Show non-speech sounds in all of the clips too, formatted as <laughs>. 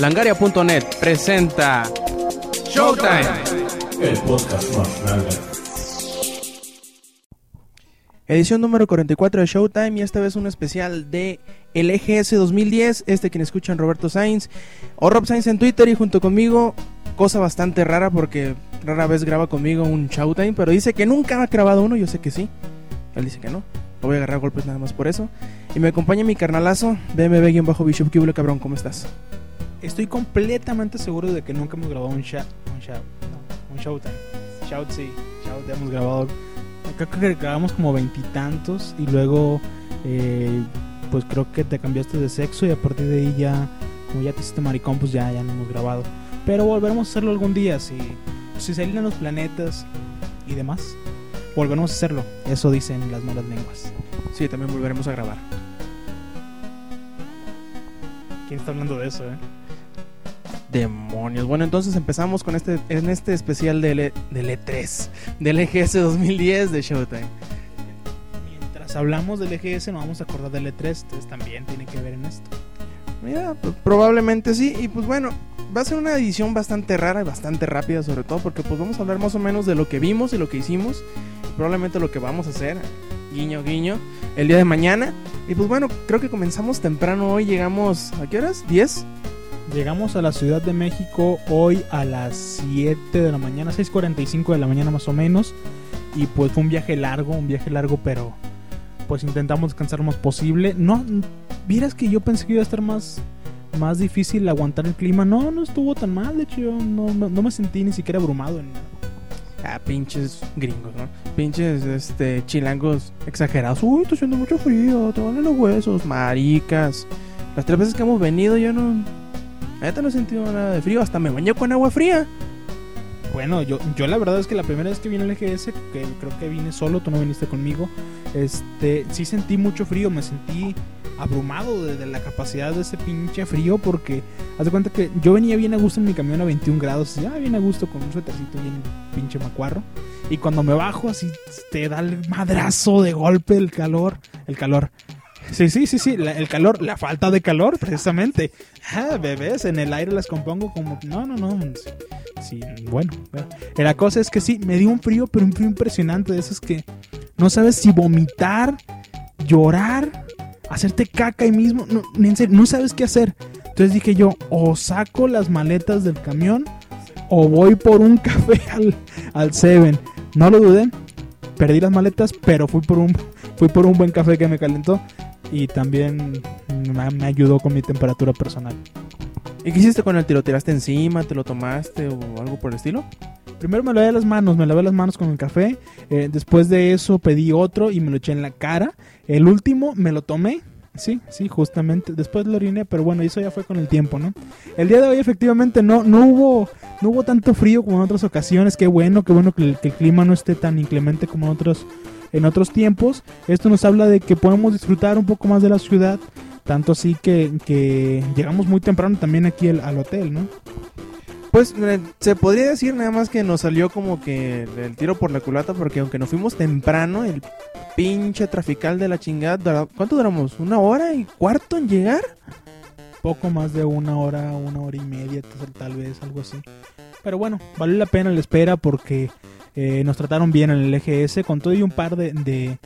Langaria.net presenta Showtime. El podcast más grande. Edición número 44 de Showtime y esta vez un especial de el EGS 2010. Este quien escuchan Roberto Sainz o Rob Sainz en Twitter y junto conmigo, cosa bastante rara porque rara vez graba conmigo un Showtime, pero dice que nunca ha grabado uno, yo sé que sí. Él dice que no. Lo voy a agarrar a golpes nada más por eso. Y me acompaña mi carnalazo, BMB-Bishop Cublo Cabrón, ¿cómo estás? Estoy completamente seguro de que nunca hemos grabado un shout, un shout, no, un showtime. Shout sí, shout hemos grabado. Creo que grabamos como veintitantos y, luego, eh, pues creo que te cambiaste de sexo y a partir de ahí ya, como ya te hiciste maricón, pues ya, ya no hemos grabado. Pero volveremos a hacerlo algún día si, si se alinean los planetas y demás. Volveremos a hacerlo, eso dicen las malas lenguas. Sí, también volveremos a grabar. ¿Quién está hablando de eso, eh? Demonios. Bueno, entonces empezamos con este en este especial del, E- del E3, del EGS 2010 de Showtime. Mientras hablamos del EGS nos vamos a acordar del E3, entonces también tiene que ver en esto. Mira, pues, probablemente sí. Y pues bueno, va a ser una edición bastante rara y bastante rápida, sobre todo porque pues vamos a hablar más o menos de lo que vimos y lo que hicimos. Y probablemente lo que vamos a hacer, guiño, guiño, el día de mañana. Y pues bueno, creo que comenzamos temprano hoy. Llegamos, ¿a qué horas? ¿10? Llegamos a la Ciudad de México hoy a las 7 de la mañana, 6.45 de la mañana más o menos. Y pues fue un viaje largo, un viaje largo, pero pues intentamos descansar lo más posible. No, vieras que yo pensé que iba a estar más, más difícil aguantar el clima. No, no estuvo tan mal, de hecho yo no, no, me sentí ni siquiera abrumado. En nada. Ah, pinches gringos, ¿no? Pinches, este, chilangos exagerados. Uy, está haciendo mucho frío, te van los huesos, maricas. Las tres veces que hemos venido yo no... Neta no he sentido nada de frío, hasta me bañé con agua fría. Bueno, yo, yo la verdad es que la primera vez que vine al EGS, que creo que vine solo, tú no viniste conmigo, este, sí sentí mucho frío, me sentí abrumado de, la capacidad de ese pinche frío porque haz de cuenta que yo venía bien a gusto en mi camión a 21 grados, ya bien a gusto con un suétercito bien pinche macuarro y cuando me bajo así te da el madrazo de golpe el calor, el calor. Sí, sí, sí, sí, la- el calor, la falta de calor precisamente. Ah, bebés, en el aire las compongo como no, no, no. sí. Bueno, La cosa es que sí, me dio un frío, pero un frío impresionante. De esos que no sabes si vomitar, llorar, hacerte caca ahí mismo. No, no sabes qué hacer. Entonces dije yo, o saco las maletas del camión o voy por un <laughs> café al, al Seven. No lo dudé, perdí las maletas, pero fui por un, fui por un buen café que me calentó y también me, ayudó con mi temperatura personal. ¿Y qué hiciste con el tiro? ¿Tiraste encima? ¿Te lo tomaste o algo por el estilo? Primero me lavé las manos, me lavé las manos con el café. eh, después de eso pedí otro y me lo eché en la cara. El último me lo tomé. Sí, sí, justamente. Después lo oriné, pero bueno, eso ya fue con el tiempo, ¿no? El día de hoy efectivamente no, no hubo no hubo tanto frío como en otras ocasiones. Qué bueno, qué bueno que el, que el clima no esté tan inclemente como en otros, en otros tiempos. Esto nos habla de que podemos disfrutar un poco más de la ciudad. Tanto así que, que llegamos muy temprano también aquí al, al hotel, ¿no? Pues se podría decir nada más que nos salió como que el tiro por la culata porque aunque nos fuimos temprano, el pinche trafical de la chingada, ¿cuánto duramos? ¿Una hora y cuarto en llegar? poco más de una hora, una hora y media, tal vez, algo así. Pero bueno, valió la pena la espera porque eh, nos trataron bien en el EGS, con todo y un par de, de,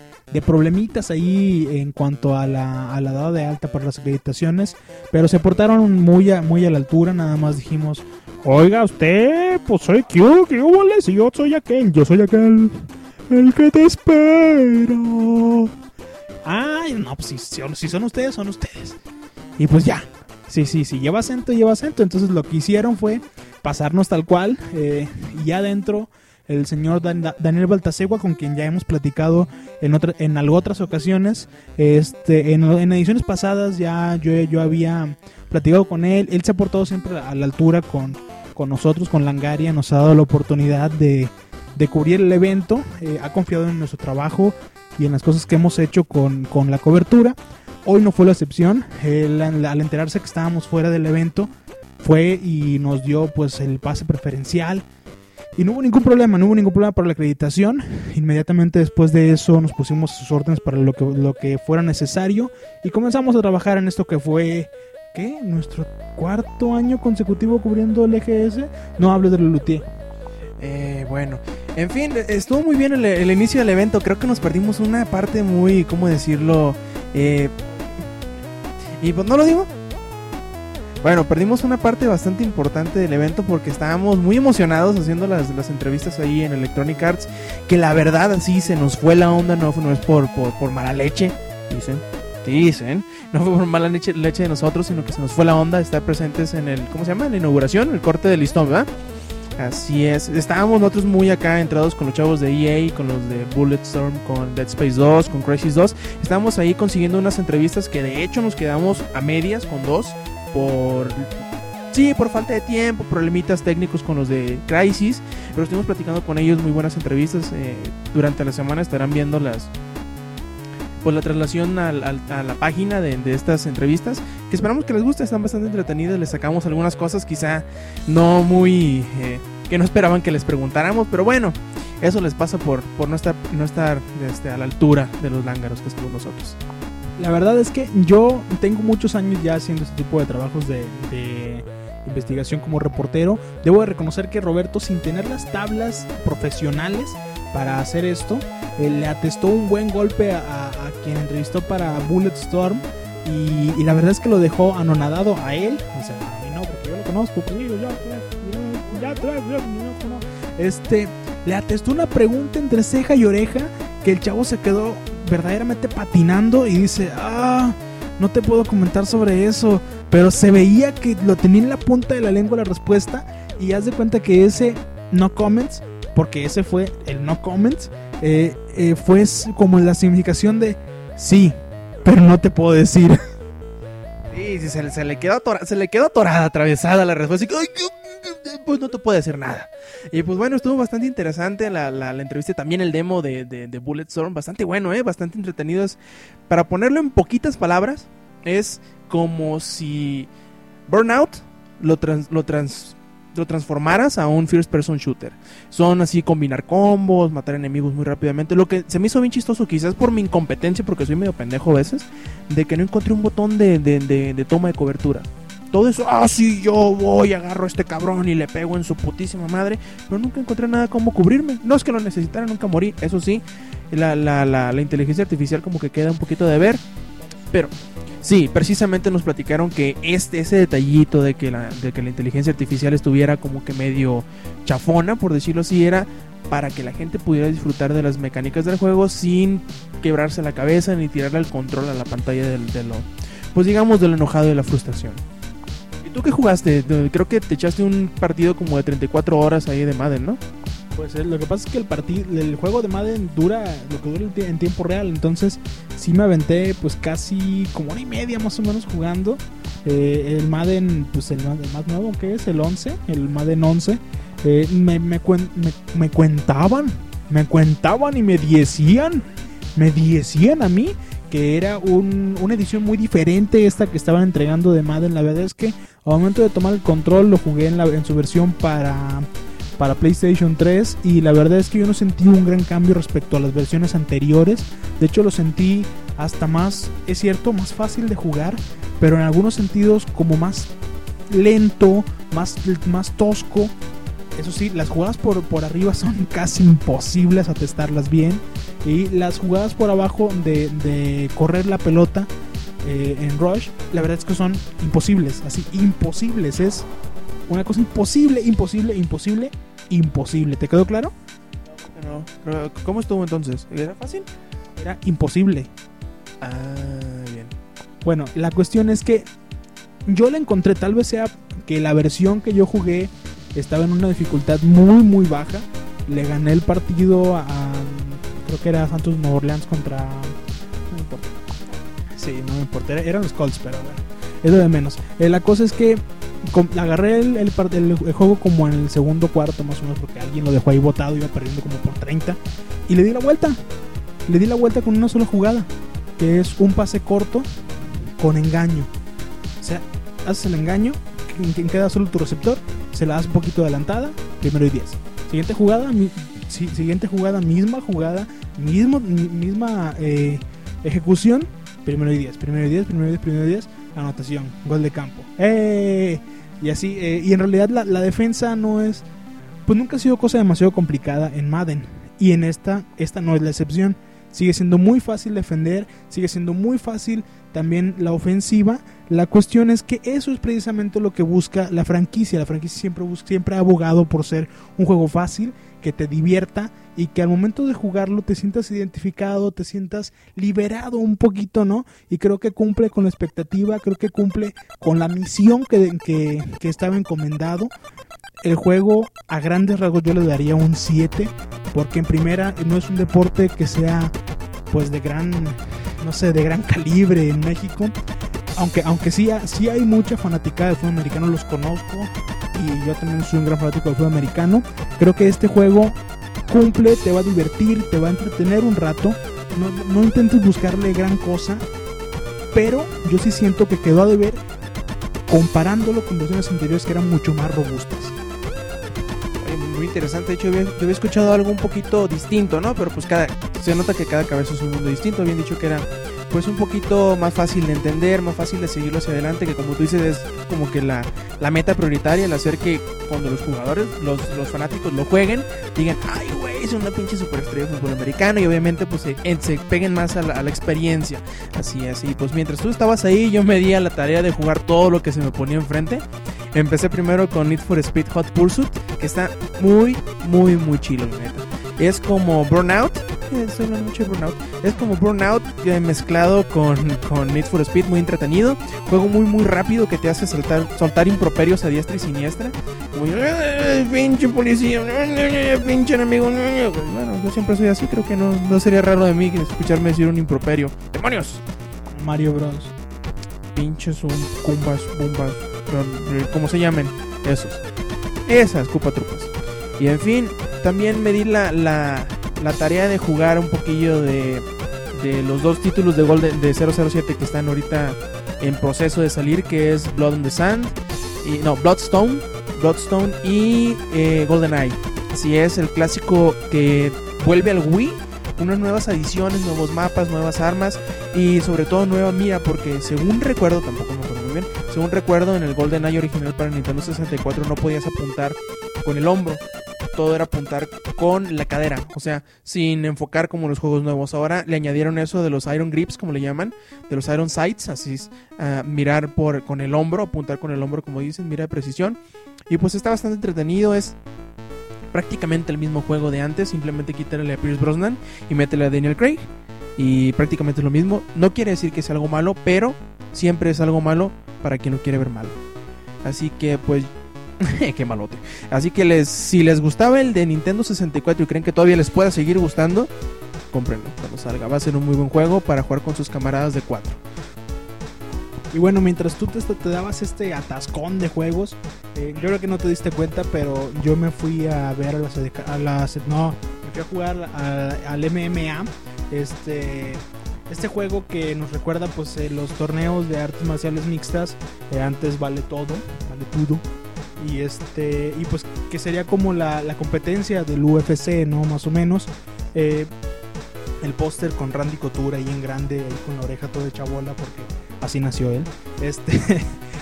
problemitas ahí en cuanto a la, a la de alta para las acreditaciones, pero se portaron muy a, muy a la altura, nada más dijimos, oiga usted, pues soy Q, ¿qué hubo, Si yo soy aquel, yo soy aquel, el que te espero. Ay, no, pues si- si son ustedes, son ustedes. Y pues ya, Sí, sí, sí, lleva acento, lleva acento. Entonces lo que hicieron fue pasarnos tal cual. eh, y adentro, el señor Dan- Daniel Baltasegua, con quien ya hemos platicado en, otra, en algo otras ocasiones. Este, en, en ediciones pasadas ya yo, yo había platicado con él. Él se ha portado siempre a la altura con, con nosotros, con Langaria. Nos ha dado la oportunidad de, de cubrir el evento. eh, ha confiado en nuestro trabajo y en las cosas que hemos hecho con, con la cobertura. Hoy no fue la excepción. Al enterarse que estábamos fuera del evento, fue y nos dio pues el pase preferencial. Y no hubo ningún problema, no hubo ningún problema para la acreditación. Inmediatamente después de eso nos pusimos sus órdenes para lo que, lo que fuera necesario y comenzamos a trabajar en esto que fue ¿qué? Nuestro cuarto año consecutivo cubriendo el EGS. No hablo de Lelutier. Eh, bueno, en fin, estuvo muy bien el, el inicio del evento. Creo que nos perdimos una parte muy, ¿cómo decirlo? Eh, y pues no lo digo. Bueno, perdimos una parte bastante importante del evento porque estábamos muy emocionados haciendo las, entrevistas ahí en Electronic Arts. Que la verdad así se nos fue la onda, no, no es por, por, por mala leche, dicen. Dicen, no fue por mala leche, leche de nosotros, sino que se nos fue la onda estar presentes en el, ¿cómo se llama? La inauguración, el corte de listón, ¿verdad? Así es, estábamos nosotros muy acá entrados con los chavos de EA, con los de Bulletstorm, con Dead Space 2, con Crisis 2. Estábamos ahí consiguiendo unas entrevistas que de hecho nos quedamos a medias con dos por sí, por falta de tiempo, problemitas técnicos con los de Crisis, pero estuvimos platicando con ellos muy buenas entrevistas. eh, durante la semana estarán viendo las pues la traslación a la página de, estas entrevistas que esperamos que les guste, están bastante entretenidas, les sacamos algunas cosas quizá no muy eh, que no esperaban que les preguntáramos, pero bueno, eso les pasa por, no estar, este, a la altura de los lángaros que estamos nosotros. La verdad es que yo tengo muchos años ya haciendo este tipo de trabajos de, investigación como reportero. Debo de reconocer que Roberto, sin tener las tablas profesionales para hacer esto, eh, le atestó un buen golpe a, quien entrevistó para Bulletstorm. Y, y la verdad es que lo dejó anonadado a él. O sea, a mí no, porque yo lo conozco. yo, ya. Este, le atestó una pregunta entre ceja y oreja que el chavo se quedó verdaderamente patinando y dice, ah, no te puedo comentar sobre eso, pero se veía que lo tenía en la punta de la lengua la respuesta y haz de cuenta que ese no comments, porque ese fue el no comments, eh, eh, fue como la significación de sí, pero no te puedo decir. Sí, sí, se, le- quedó atora- se le quedó atorada, atravesada la respuesta. y "Ay, pues no te puede decir nada. Y pues bueno, estuvo bastante interesante la, la, la entrevista, también el demo de, de, de Bulletstorm, bastante bueno, ¿eh? bastante entretenido. Es- Para ponerlo en poquitas palabras, es como si Burnout lo, trans- lo, trans- lo transformaras a un first person shooter. Son así combinar combos, matar enemigos muy rápidamente. Lo que se me hizo bien chistoso, quizás por mi incompetencia, porque soy medio pendejo a veces, de que no encontré un botón de- de- de toma de cobertura. Todo eso, ah, sí, yo voy, agarro a este cabrón y le pego en su putísima madre. Pero nunca encontré nada como cubrirme. No es que lo necesitara, nunca morí. Eso sí, la, la, la, la inteligencia artificial como que queda un poquito de ver. Pero sí, precisamente nos platicaron que este, ese detallito de que, la, de que la inteligencia artificial estuviera como que medio chafona, por decirlo así, era para que la gente pudiera disfrutar de las mecánicas del juego sin quebrarse la cabeza ni tirarle el control a la pantalla del, pues digamos, del enojado y de la frustración. ¿Y tú qué jugaste? Creo que te echaste un partido como de 34 horas ahí de Madden, ¿no? Pues eh, lo que pasa es que el partido, el juego de Madden dura lo que dura en tie- en tiempo real, entonces sí me aventé pues casi como hora y media más o menos jugando. Eh, el Madden, pues el, el más nuevo que es el 11, el Madden 11, eh, me, me, me, me cuentaban, me cuentaban y me decían, me decían a mí que era un- una edición muy diferente esta que estaban entregando de Madden. La verdad es que al momento de tomar el control lo jugué en, en su versión para para PlayStation 3 y la verdad es que yo no sentí un gran cambio respecto a las versiones anteriores. De hecho lo sentí hasta más, es cierto, más fácil de jugar, pero en algunos sentidos como más lento, más, más tosco. Eso sí, las jugadas por, por arriba <laughs> son casi imposibles atestarlas bien. Y las jugadas por abajo de, de correr la pelota eh, en Rush, la verdad es que son imposibles. Así, imposibles. Es una cosa imposible, imposible, imposible, imposible. ¿Te quedó claro? No, pero ¿Cómo estuvo entonces? ¿Era fácil? Era imposible. Ah, bien. Bueno, la cuestión es que yo la encontré, tal vez sea que la versión que yo jugué estaba en una dificultad muy, muy baja. Le gané el partido a, creo que era Santos Nueva Orleans contra... No me importa. Sí, no me importa, era- eran los Colts, pero bueno, es de menos. Eh, la cosa es que agarré el, el el- juego como en el segundo cuarto más o menos porque alguien lo dejó ahí botado, iba perdiendo como por 30 y le di la vuelta. Le di la vuelta con una sola jugada, que es un pase corto con engaño. O sea, haces el engaño, quien queda solo tu receptor, se la das un poquito adelantada, primero y 10. Siguiente jugada, mi- si- siguiente jugada, misma jugada, mismo, mi- misma eh, ejecución, primero y 10, primero y 10, primero y 10, primero y 10. anotación, gol de campo. ¡Eh! Y así, eh, y en realidad la, la defensa no es, pues nunca ha sido cosa demasiado complicada en Madden. Y en esta, esta no es la excepción. Sigue siendo muy fácil defender, sigue siendo muy fácil también la ofensiva. La cuestión es que eso es precisamente lo que busca la franquicia. La franquicia siempre, siempre ha abogado por ser un juego fácil, que te divierta y que al momento de jugarlo te sientas identificado, te sientas liberado un poquito, ¿no? Y creo que cumple con la expectativa, creo que cumple con la misión que, que, que estaba encomendado. El juego a grandes rasgos yo le daría un 7, porque en primera no es un deporte que sea pues de gran, no sé, de gran calibre en México. Aunque, aunque sí, sí hay mucha fanaticada del fútbol americano, los conozco y yo también soy un gran fanático del fútbol americano. Creo que este juego cumple, te va a divertir, te va a entretener un rato. No, no intentes buscarle gran cosa, pero yo sí siento que quedó a deber comparándolo con versiones anteriores que eran mucho más robustas. Muy interesante, de hecho yo había, yo había escuchado algo un poquito distinto, ¿no? Pero pues cada, se nota que cada cabeza es un mundo distinto. Habían dicho que era pues un poquito más fácil de entender, más fácil de seguirlo hacia adelante, que como tú dices es como que la, la meta prioritaria, el hacer que cuando los jugadores, los, los fanáticos lo jueguen, digan, ay güey, es una pinche superestrella de fútbol americano y obviamente pues se, se peguen más a la, a la experiencia. Así y pues mientras tú estabas ahí yo me di a la tarea de jugar todo lo que se me ponía enfrente. Empecé primero con Need for Speed Hot Pursuit, que está muy, muy, muy chilo, la neta. Es como Burnout. eh, Estoy hablando mucho de Burnout. Es como Burnout eh, mezclado con, con Need for Speed, muy entretenido. Juego muy, muy rápido que te hace saltar, soltar improperios a diestra y siniestra. Como yo, "Eh, pinche policía, eh, pinche enemigo. eh". Bueno, yo siempre soy así, creo que no, no sería raro de mí escucharme decir un improperio. ¡Demonios! Mario Bros. pinches un cumbas, bombas, eh, como se llamen, esos. Esas cupatrupas. Y en fin, también me di la, la, la tarea de jugar un poquillo de, de los dos títulos de Golden de 007 que están ahorita en proceso de salir, que es Blood on the Sand, y, no, Bloodstone, Bloodstone y eh, GoldenEye. Así es, el clásico que vuelve al Wii, unas nuevas adiciones, nuevos mapas, nuevas armas y sobre todo nueva mira porque según recuerdo, tampoco según recuerdo en el GoldenEye original para Nintendo 64 no podías apuntar con el hombro, todo era apuntar con la cadera, o sea, sin enfocar como los juegos nuevos. Ahora le añadieron eso de los Iron Grips, como le llaman, de los Iron Sights, así es, mirar por con el hombro, apuntar con el hombro como dicen, mira de precisión. Y pues está bastante entretenido, es prácticamente el mismo juego de antes, simplemente quítale a Pierce Brosnan y métele a Daniel Craig y prácticamente es lo mismo. No quiere decir que sea algo malo, pero siempre es algo malo para quien no quiere ver malo. Así que pues <laughs> qué malote. Así que les si les gustaba el de Nintendo 64 y creen que todavía les pueda seguir gustando, cómprenlo cuando salga. Va a ser un muy buen juego para jugar con sus camaradas de 4. Y bueno, mientras tú te, te dabas este atascón de juegos, eh, yo creo que no te diste cuenta, pero yo me fui a ver a las... A las no, me fui a jugar a- al MMA. Este, este juego que nos recuerda pues eh, los torneos de artes marciales mixtas. eh, antes vale todo, vale todo. Y este y pues que sería como la, la competencia del UFC, ¿no? Más o menos. Eh, el póster con Randy Couture ahí en grande, ahí con la oreja toda de chabola, porque así nació él. Este,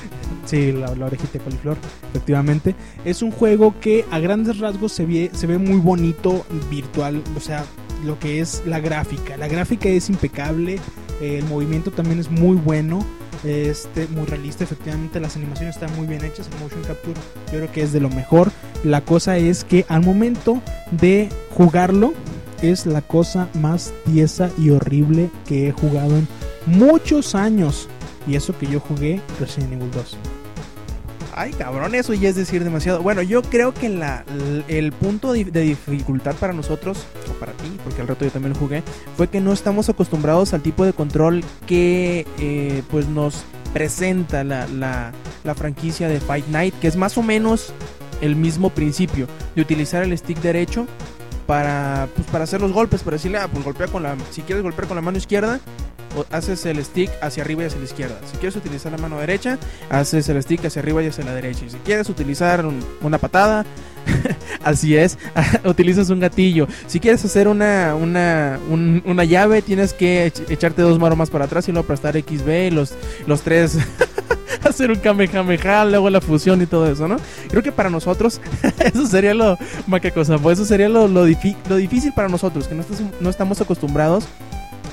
<laughs> sí, la, la orejita de coliflor, efectivamente. Es un juego que a grandes rasgos se ve, se ve muy bonito virtual, o sea, lo que es la gráfica. La gráfica es impecable, eh, el movimiento también es muy bueno. Este, muy realista, efectivamente, las animaciones están muy bien hechas, el motion capture yo creo que es de lo mejor. La cosa es que al momento de jugarlo, es la cosa más tiesa y horrible que he jugado en muchos años. Y eso que yo jugué Resident Evil 2. Ay, cabrón, eso ya es decir demasiado. Bueno, yo creo que el punto de dificultad para nosotros, o para ti, porque al rato yo también lo jugué, fue que no estamos acostumbrados al tipo de control que eh, pues nos presenta la, la- franquicia de Fight Night, que es más o menos el mismo principio, de utilizar el stick derecho para, pues, para hacer los golpes, para decirle, ah, pues golpea con la, si quieres golpear con la mano izquierda, haces el stick hacia arriba y hacia la izquierda. Si quieres utilizar la mano derecha, haces el stick hacia arriba y hacia la derecha. Y si quieres utilizar un- una patada, <laughs> así es, <laughs> utilizas un gatillo. Si quieres hacer una, una, un- una llave, tienes que ech- echarte dos maromas para atrás y luego aplastar XB los, los tres <laughs> hacer un Kamehameha, luego la fusión y todo eso, ¿no? Creo que para nosotros eso sería lo cosa, pues eso sería lo, lo, difícil para nosotros, que no, estés- no estamos acostumbrados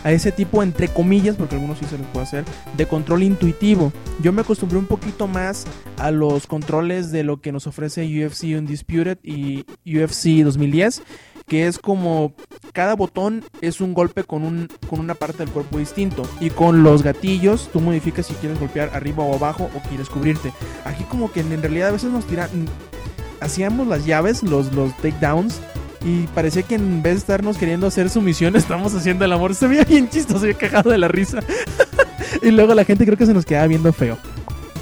a ese tipo, entre comillas, porque algunos sí se les puede hacer, de control intuitivo. Yo me acostumbré un poquito más a los controles de lo que nos ofrece UFC Undisputed y UFC 2010, que es como cada botón es un golpe con, un, con una parte del cuerpo distinto. Y con los gatillos tú modificas si quieres golpear arriba o abajo o quieres cubrirte. Aquí como que en realidad a veces nos tiran... Hacíamos las llaves, los, los takedowns. Y parecía que en vez de estarnos queriendo hacer sumisión, <laughs> estamos haciendo el amor. Se veía bien chistoso, yo cagado de la risa. <laughs> y luego la gente creo que se nos quedaba viendo feo.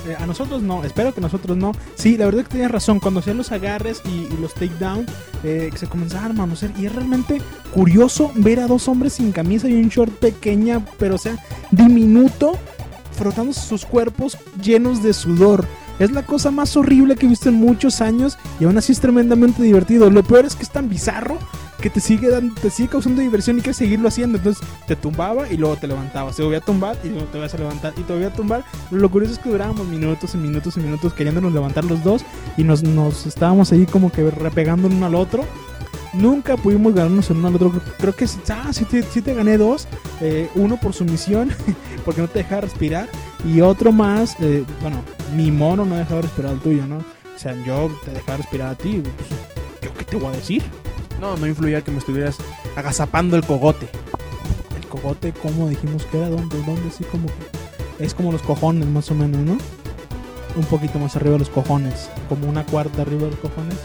Eh, a nosotros no, espero que nosotros no. Sí, la verdad que tenías razón. Cuando hacían los agarres y, y los takedown, eh, se comenzaban a manosear. Y es realmente curioso ver a dos hombres sin camisa y un short pequeña, pero sea, diminuto, frotando sus cuerpos llenos de sudor. Es la cosa más horrible que he visto en muchos años y aún así es tremendamente divertido. Lo peor es que es tan bizarro que te sigue dando, te sigue causando diversión y quieres seguirlo haciendo. Entonces te tumbaba y luego te levantaba. Se volvía a tumbar y luego te vas a levantar y te volvía a tumbar. Lo curioso es que durábamos minutos y minutos y minutos queriéndonos levantar los dos y nos, nos estábamos ahí como que repegando uno al otro. Nunca pudimos ganarnos en uno al otro. Creo que ah, sí, te, te gané dos. Eh, uno por sumisión, <laughs> porque no te dejaba respirar. Y otro más, eh, bueno, mi mono no dejaba respirar al tuyo, ¿no? O sea, yo te dejaba respirar a ti. Pues, ¿Yo qué te voy a decir? No, no influía que me estuvieras agazapando el cogote. El cogote, ¿cómo dijimos que era? ¿Dónde? ¿Dónde? Sí, como que... Es como los cojones, más o menos, ¿no? Un poquito más arriba de los cojones. Como una cuarta arriba de los cojones.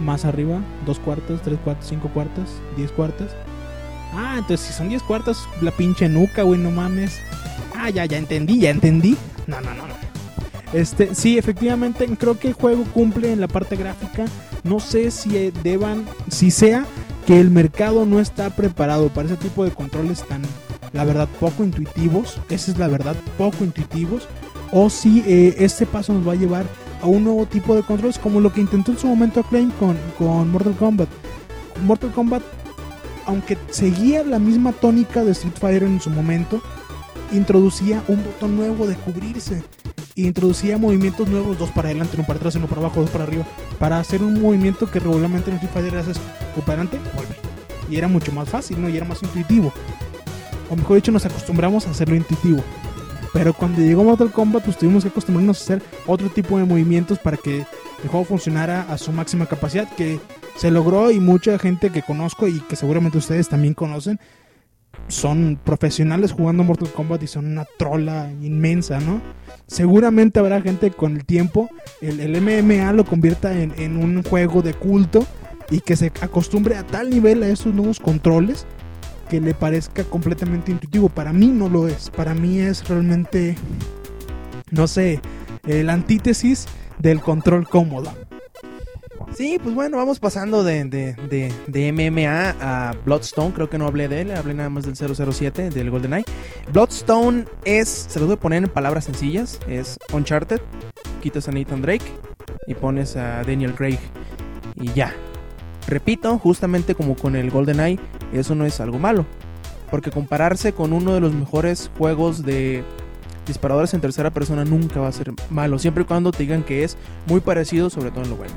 Más arriba, dos cuartas, tres cuartas, cinco cuartas, diez cuartas. Ah, entonces si son diez cuartas, la pinche nuca, güey, no mames. Ah, ya, ya entendí, ya entendí. No, no, no, no. Este, sí, efectivamente, creo que el juego cumple en la parte gráfica. No sé si eh, deban, si sea que el mercado no está preparado para ese tipo de controles tan, la verdad, poco intuitivos. Esa es la verdad, poco intuitivos. O si eh, este paso nos va a llevar a un nuevo tipo de controles, como lo que intentó en su momento Acclaim con, con Mortal Kombat. Mortal Kombat, aunque seguía la misma tónica de Street Fighter en su momento, introducía un botón nuevo de cubrirse. Introducía movimientos nuevos, dos para adelante, uno para atrás, uno para abajo, dos para arriba, para hacer un movimiento que regularmente en Street Fighter haces o para adelante, vuelve. Y era mucho más fácil, ¿no? Y era más intuitivo. O mejor dicho, nos acostumbramos a hacerlo intuitivo. Pero cuando llegó Mortal Kombat, pues tuvimos que acostumbrarnos a hacer otro tipo de movimientos para que el juego funcionara a su máxima capacidad, que se logró y mucha gente que conozco y que seguramente ustedes también conocen, son profesionales jugando Mortal Kombat y son una trola inmensa, ¿no? Seguramente habrá gente con el tiempo, el, el MMA lo convierta en, en un juego de culto y que se acostumbre a tal nivel a esos nuevos controles que le parezca completamente intuitivo. Para mí no lo es. Para mí es realmente, no sé, el antítesis del control cómodo. Sí, pues bueno, vamos pasando de, de, de, de MMA a Bloodstone. Creo que no hablé de él, hablé nada más del 007, del GoldenEye. Bloodstone es, se lo voy a poner en palabras sencillas, es Uncharted. Quitas a Nathan Drake y pones a Daniel Craig y ya. Repito, justamente como con el GoldenEye, eso no es algo malo. Porque compararse con uno de los mejores juegos de disparadores en tercera persona nunca va a ser malo. Siempre y cuando te digan que es muy parecido, sobre todo en lo bueno.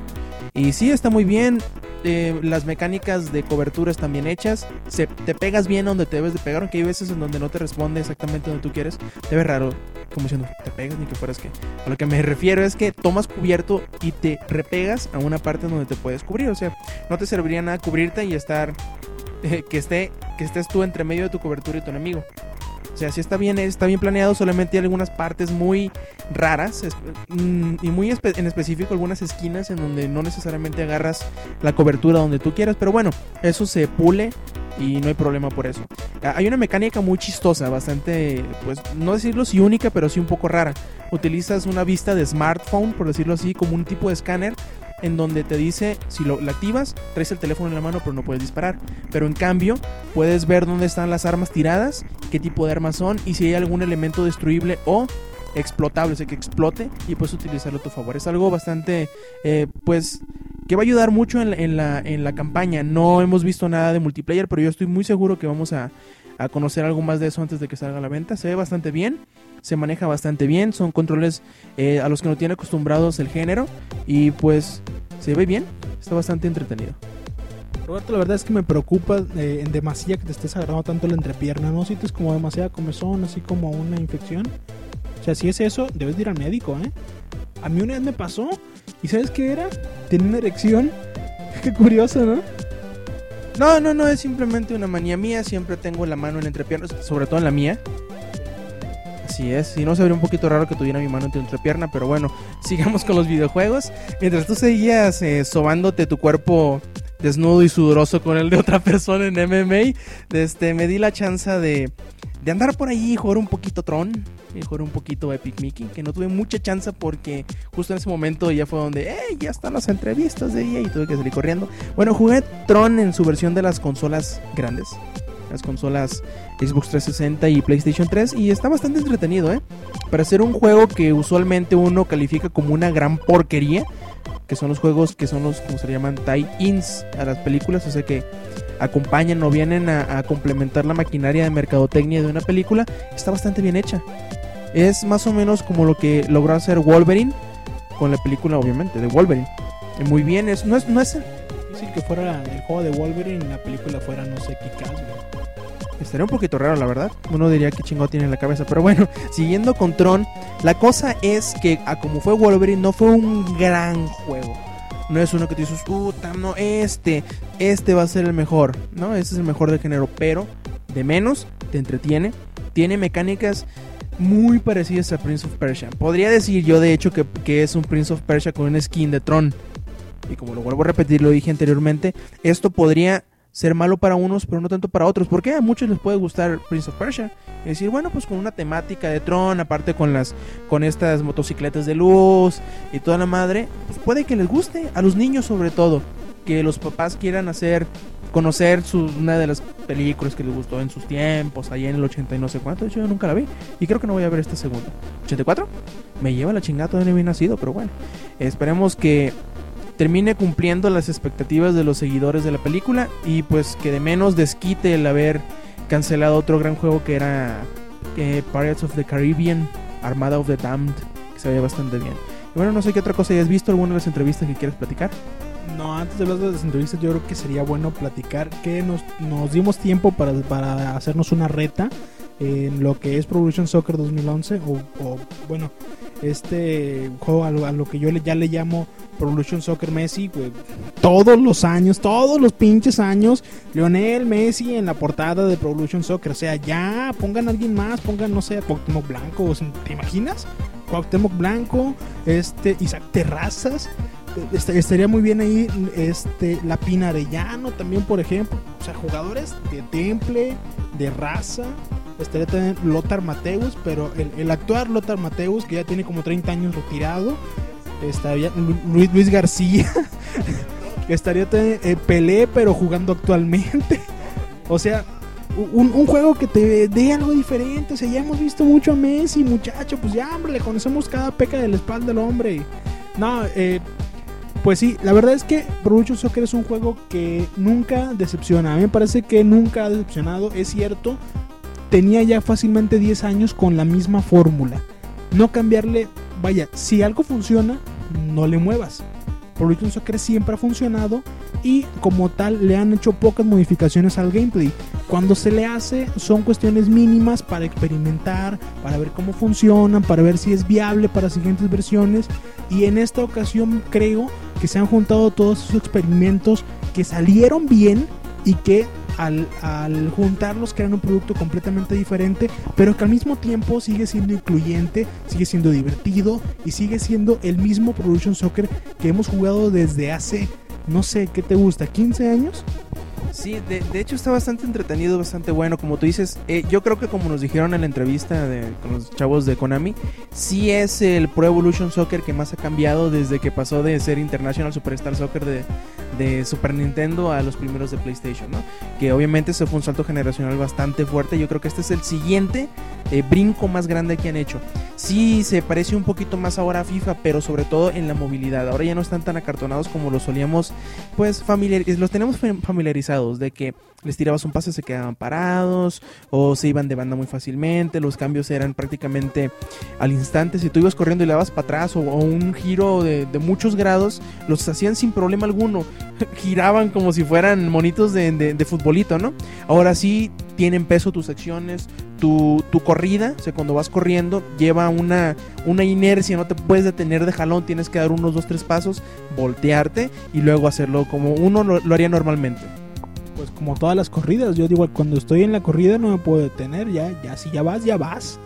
Y sí, está muy bien. eh, las mecánicas de cobertura están bien hechas. Se, te pegas bien donde te debes de pegar, aunque hay veces en donde no te responde exactamente donde tú quieres. Te ve raro, como diciendo, te pegas ni que fueras que. A lo que me refiero es que tomas cubierto y te repegas a una parte donde te puedes cubrir. O sea, no te serviría nada cubrirte y estar. <laughs> eh, que, esté, que estés tú entre medio de tu cobertura y tu enemigo. O sea, sí está bien, está bien planeado, solamente hay algunas partes muy raras mm, y muy en específico algunas esquinas en donde no necesariamente agarras la cobertura donde tú quieras, pero bueno, eso se pule y no hay problema por eso. Ah, Hay una mecánica muy chistosa, bastante, pues no decirlo si única, pero sí un poco rara. Utilizas una vista de smartphone, por decirlo así, como un tipo de escáner en donde te dice, si lo activas, traes el teléfono en la mano pero no puedes disparar. Pero en cambio, puedes ver dónde están las armas tiradas, qué tipo de armas son y si hay algún elemento destruible o explotable, o sea, que explote y puedes utilizarlo a tu favor. Es algo bastante, eh, pues, que va a ayudar mucho en la, en, la, en la campaña. No hemos visto nada de multiplayer, pero yo estoy muy seguro que vamos a, a conocer algo más de eso antes de que salga a la venta. Se ve bastante bien, se maneja bastante bien, son controles eh, a los que no tiene acostumbrados el género y pues se ve bien, está bastante entretenido. Roberto, la verdad es que me preocupa eh, en demasía que te estés agarrando tanto la entrepierna, ¿no? Sientes como demasiada comezón, así como una infección. O sea, si es eso, debes de ir al médico, ¿eh? A mí una vez me pasó y ¿sabes qué era? Tenía una erección. <laughs> Qué curioso, ¿no? No, no, no, es simplemente una manía mía. Siempre tengo la mano en la entrepierna, sobre todo en la mía. Así es, si no, se vería un poquito raro que tuviera mi mano en tu entrepierna, pero bueno, <laughs> sigamos con los videojuegos. Mientras tú seguías eh, sobándote tu cuerpo desnudo y sudoroso con el de otra <laughs> persona en MMA, este, me di la chance de, de andar por allí y jugar un poquito Tron y jugar un poquito Epic Mickey, que no tuve mucha chance porque justo en ese momento ya fue donde, ¡eh! Ya están las entrevistas de ella y tuve que salir corriendo. Bueno, jugué Tron en su versión de las consolas grandes, las consolas Xbox 360 y PlayStation 3 y está bastante entretenido, ¿eh? Para ser un juego que usualmente uno califica como una gran porquería, que son los juegos que son los, como se llaman, tie-ins a las películas, o sea que acompañan o vienen a, a, complementar la maquinaria de mercadotecnia de una película, está bastante bien hecha. Es más o menos como lo que logró hacer Wolverine con la película, obviamente, de Wolverine. Muy bien, es, no es... No es difícil que fuera el juego de Wolverine y la película fuera no sé qué caso. Estaría un poquito raro, la verdad. Uno diría que chingado tiene en la cabeza. Pero bueno, <laughs> siguiendo con Tron, la cosa es que, a como fue Wolverine, no fue un gran juego. No es uno que te dices, puta, no, este, este va a ser el mejor. No, este es el mejor del género. Pero, de menos, te entretiene. Tiene mecánicas muy parecidas a Prince of Persia. Podría decir yo, de hecho, que, que es un Prince of Persia con una skin de Tron. Y como lo vuelvo a repetir, lo dije anteriormente, esto podría ser malo para unos, pero no tanto para otros. Porque a muchos les puede gustar Prince of Persia. Es decir, bueno, pues con una temática de Tron, aparte con las con estas motocicletas de luz y toda la madre, pues puede que les guste, a los niños sobre todo, que los papás quieran hacer conocer una de las películas que les gustó en sus tiempos, allá en el 80 y no sé cuánto, de hecho yo nunca la vi y creo que no voy a ver esta segunda. ¿84? Me lleva la chingada, todavía no había nacido, pero bueno, esperemos que termine cumpliendo las expectativas de los seguidores de la película y pues que de menos desquite el haber cancelado otro gran juego que era eh, Pirates of the Caribbean, Armada of the Damned, que se veía bastante bien. Y bueno, no sé qué otra cosa hayas visto, alguna de las entrevistas que quieras platicar. No, antes de hablar de las entrevistas, yo creo que sería bueno platicar que nos, nos dimos tiempo para, para hacernos una reta en lo que es Pro Evolution Soccer 2011 o, o bueno, este juego a lo, a lo, que yo le, ya le llamo Pro Evolution Soccer Messi. Todos los años, todos los pinches años, Lionel Messi en la portada de Pro Evolution Soccer. O sea, ya pongan a alguien más, pongan, no sé, Cuauhtémoc Blanco, ¿te imaginas? Cuauhtémoc Blanco, este, Isaac Terrazas. Estaría muy bien ahí este, la Pina Arellano también, por ejemplo. O sea, jugadores de temple, de raza, estaría también Lothar Mateus, pero el, el, actual Lothar Mateus, que ya tiene como 30 años retirado, estaría Luis, Luis García, <laughs> estaría también eh, Pelé, pero jugando actualmente. <laughs> o sea, un, un, juego que te dé algo diferente. O sea, ya hemos visto mucho a Messi, muchacho, pues ya, hombre, le conocemos cada peca de la espalda al hombre. No, eh, pues sí, la verdad es que Pro Soccer es un juego que nunca decepciona. A mí me parece que nunca ha decepcionado, es cierto tenía ya fácilmente 10 años con la misma fórmula. No cambiarle, vaya, si algo funciona, no le muevas. Pro Evolution Soccer siempre ha funcionado y como tal le han hecho pocas modificaciones al gameplay. Cuando se le hace son cuestiones mínimas para experimentar, para ver cómo funcionan, para ver si es viable para siguientes versiones. Y en esta ocasión creo que se han juntado todos esos experimentos que salieron bien y que al, al, juntarlos crean un producto completamente diferente, pero que al mismo tiempo sigue siendo incluyente, sigue siendo divertido y sigue siendo el mismo Pro Evolution Soccer que hemos jugado desde hace, no sé, ¿qué te gusta? ¿15 años? Sí, de, de hecho está bastante entretenido, bastante bueno. Como tú dices, eh, yo creo que como nos dijeron en la entrevista de, con los chavos de Konami, sí es el Pro Evolution Soccer que más ha cambiado desde que pasó de ser International Superstar Soccer de, de Super Nintendo a los primeros de PlayStation, ¿no? Que obviamente se fue un salto generacional bastante fuerte. Yo creo que este es el siguiente eh, brinco más grande que han hecho. Sí, se parece un poquito más ahora a FIFA, pero sobre todo en la movilidad. Ahora ya no están tan acartonados como los solíamos, pues familiar, los tenemos fam- familiarizados de que les tirabas un pase se quedaban parados o se iban de banda muy fácilmente. Los cambios eran prácticamente al instante. Si tú ibas corriendo y le dabas para atrás o, o un giro de, de muchos grados, los hacían sin problema alguno. <laughs> Giraban como si fueran monitos de, de- de futbolito, ¿no? Ahora sí tienen peso tus acciones, tu, tu corrida, o sea, cuando vas corriendo, lleva una, una inercia, no te puedes detener de jalón, tienes que dar unos dos, tres pasos, voltearte y luego hacerlo como uno lo, lo haría normalmente. Pues como todas las corridas, yo digo, cuando estoy en la corrida no me puedo detener, ya, ya si ya vas, ya vas.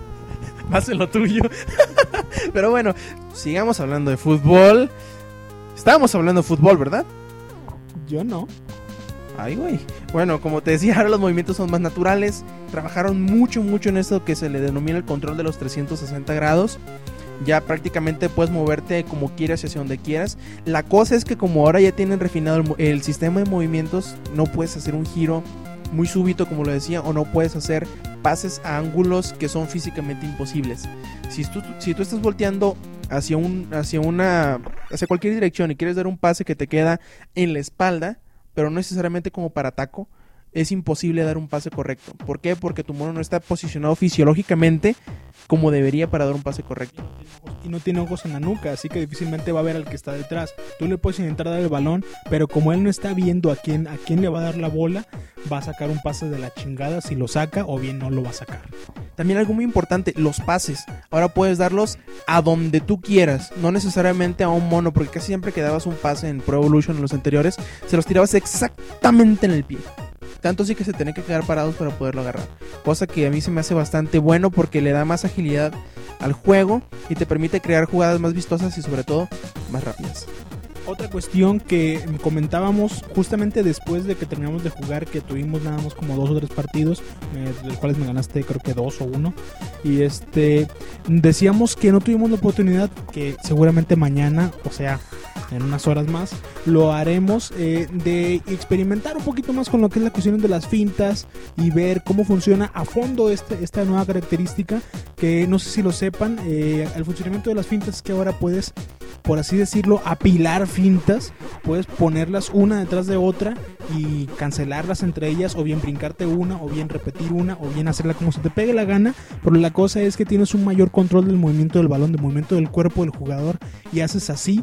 <laughs> Haz lo tuyo. <laughs> Pero bueno, sigamos hablando de fútbol. Estábamos hablando de fútbol, ¿verdad? Yo no. Ay, güey. Bueno, como te decía, <laughs> ahora los movimientos son más naturales. Trabajaron mucho, mucho en esto que se le denomina el control de los 360 grados. Ya prácticamente puedes moverte como quieras y hacia donde quieras. La cosa es que como ahora ya tienen refinado el, el sistema de movimientos, no puedes hacer un giro muy súbito, como lo decía, o no puedes hacer pases a ángulos que son físicamente imposibles. Si tú, si tú estás volteando hacia, un, hacia, una, hacia cualquier dirección y quieres dar un pase que te queda en la espalda, pero no necesariamente como para taco, es imposible dar un pase correcto. ¿Por qué? Porque tu mono no está posicionado fisiológicamente como debería para dar un pase correcto. Y no tiene ojos en la nuca, así que difícilmente va a ver al que está detrás. Tú le puedes intentar dar el balón, pero como él no está viendo a quién, a quién le va a dar la bola, va a sacar un pase de la chingada si lo saca o bien no lo va a sacar. También algo muy importante, los pases. Ahora puedes darlos a donde tú quieras, no necesariamente a un mono, porque casi siempre que dabas un pase en Pro Evolution en los anteriores, se los tirabas exactamente en el pie. Tanto sí que se tienen que quedar parados para poderlo agarrar. Cosa que a mí se me hace bastante bueno porque le da más agilidad al juego y te permite crear jugadas más vistosas y sobre todo más rápidas. Otra cuestión que comentábamos justamente después de que terminamos de jugar, que tuvimos nada más como dos o tres partidos, eh, de los cuales me ganaste creo que dos o uno. Y este decíamos que no tuvimos la oportunidad, que seguramente mañana, o sea, en unas horas más, lo haremos eh, de experimentar un poquito más con lo que es la cuestión de las fintas y ver cómo funciona a fondo este, esta nueva característica que no sé si lo sepan, eh, el funcionamiento de las fintas es que ahora puedes, por así decirlo, apilar fintas, puedes ponerlas una detrás de otra y cancelarlas entre ellas o bien brincarte una o bien repetir una o bien hacerla como se te pegue la gana, pero la cosa es que tienes un mayor control del movimiento del balón, del movimiento del cuerpo del jugador y haces así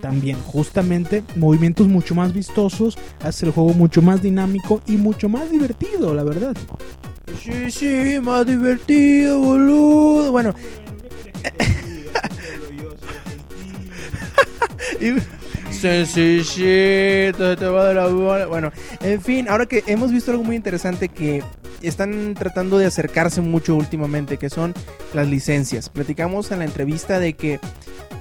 también justamente movimientos mucho más vistosos, haces el juego mucho más dinámico y mucho más divertido, la verdad. Sí, sí, más divertido, boludo. Bueno, <laughs> sí, te, va dar la bola. Bueno, en fin, ahora que hemos visto algo muy interesante que están tratando de acercarse mucho últimamente, que son las licencias. Platicamos en la entrevista de que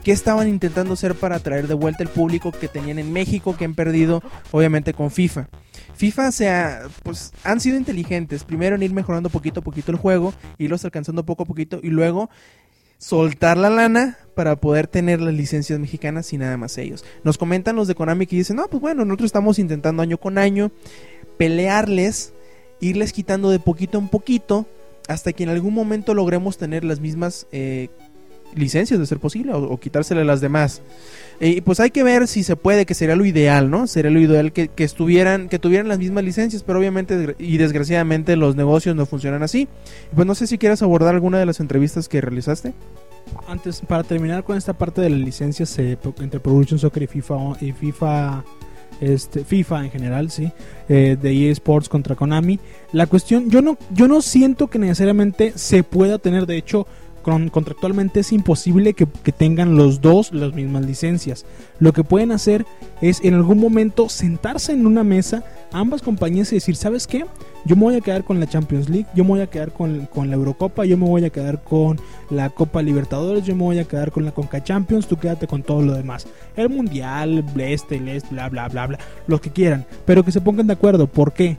qué estaban intentando hacer para atraer de vuelta el público que tenían en México, que han perdido obviamente con FIFA. FIFA se ha, pues, han sido inteligentes. Primero en ir mejorando poquito a poquito el juego, irlos alcanzando poco a poquito y luego soltar la lana para poder tener las licencias mexicanas y nada más ellos. Nos comentan los de Konami que dicen, no, pues bueno, nosotros estamos intentando año con año pelearles, irles quitando de poquito en poquito, hasta que en algún momento logremos tener las mismas eh, licencias de ser posible o, o a las demás. Y pues hay que ver si se puede, que sería lo ideal, ¿no? Sería lo ideal que, estuvieran, que tuvieran las mismas licencias, pero obviamente y desgraciadamente los negocios no funcionan así. Pues no sé si quieres abordar alguna de las entrevistas que realizaste. Antes, para terminar con esta parte de las licencias eh, entre Pro Evolution Soccer y FIFA, y FIFA, este, FIFA en general, sí, eh, de eSports contra Konami, la cuestión, yo no, yo no siento que necesariamente se pueda tener, de hecho, contractualmente es imposible que, tengan los dos las mismas licencias. Lo que pueden hacer es en algún momento sentarse en una mesa ambas compañías y decir, ¿sabes qué? Yo me voy a quedar con la Champions League, yo me voy a quedar con, con la Eurocopa, yo me voy a quedar con la Copa Libertadores, yo me voy a quedar con la Conca Champions, tú quédate con todo lo demás. El Mundial, este, el este, bla, bla, bla, bla, lo que quieran. Pero que se pongan de acuerdo. ¿Por qué?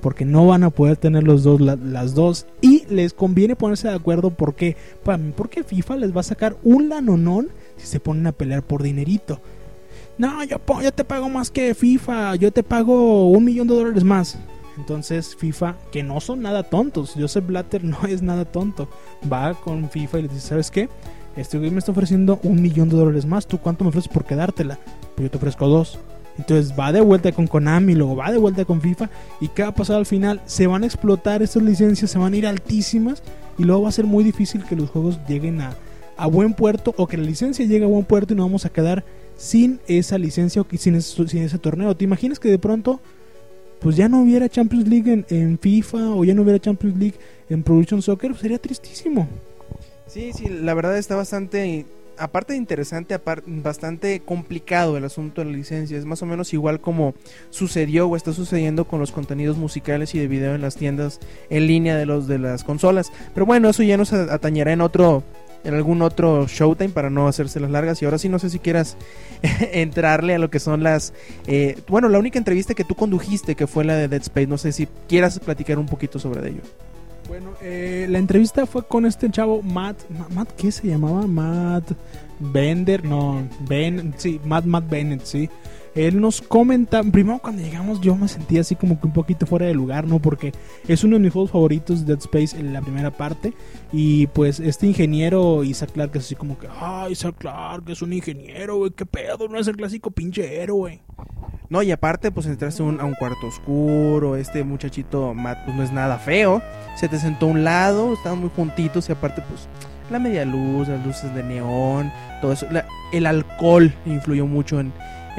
Porque no van a poder tener los dos, la- las dos. Y les conviene ponerse de acuerdo. ¿Por qué? Pa- Porque FIFA les va a sacar un lanonón si se ponen a pelear por dinerito. No, yo, yo te pago más que FIFA. Yo te pago un millón de dólares más. Entonces FIFA, que no son nada tontos. Joseph Blatter <laughs> no es nada tonto. Va con FIFA y le dice, ¿sabes qué? Este güey me está ofreciendo un millón de dólares más. ¿Tú cuánto me ofreces por quedártela? Pues yo te ofrezco dos. Entonces va de vuelta con Konami, luego va de vuelta con FIFA. ¿Y qué va a pasar al final? Se van a explotar estas licencias, se van a ir altísimas. Y luego va a ser muy difícil que los juegos lleguen a, a buen puerto o que la licencia llegue a buen puerto y nos vamos a quedar sin esa licencia o sin ese, torneo. ¿Te imaginas que de pronto pues ya no hubiera Champions League en, en FIFA o ya no hubiera Champions League en Pro Evolution Soccer? Sería tristísimo. Sí, sí, la verdad está bastante, aparte de interesante, apar- bastante complicado el asunto de la licencia. Es más o menos igual como sucedió o está sucediendo con los contenidos musicales y de video en las tiendas en línea de los de las consolas. Pero bueno, eso ya nos atañerá en otro, en algún otro Showtime para no hacerse las largas. Y ahora sí no sé si quieras <laughs> entrarle a lo que son las, eh, bueno, la única entrevista que tú condujiste que fue la de Dead Space. No sé si quieras platicar un poquito sobre ello. Bueno, eh, la entrevista fue con este chavo Matt, Ma- Matt, ¿qué se llamaba? Matt Bender, no, Ben, sí, Matt, Matt Bennett, sí. Él nos comenta, primero cuando llegamos yo me sentí así como que un poquito fuera de lugar, ¿no? Porque es uno de mis juegos favoritos, Dead Space, en la primera parte. Y pues este ingeniero Isaac Clarke es así como que, ah, Isaac Clarke es un ingeniero, güey, qué pedo, no es el clásico pinche héroe. No, y aparte, pues entraste un- a un cuarto oscuro. Este muchachito pues no es nada feo. Se te sentó a un lado, estaban muy juntitos. Y aparte, pues la media luz, las luces de neón, todo eso. El alcohol influyó mucho en,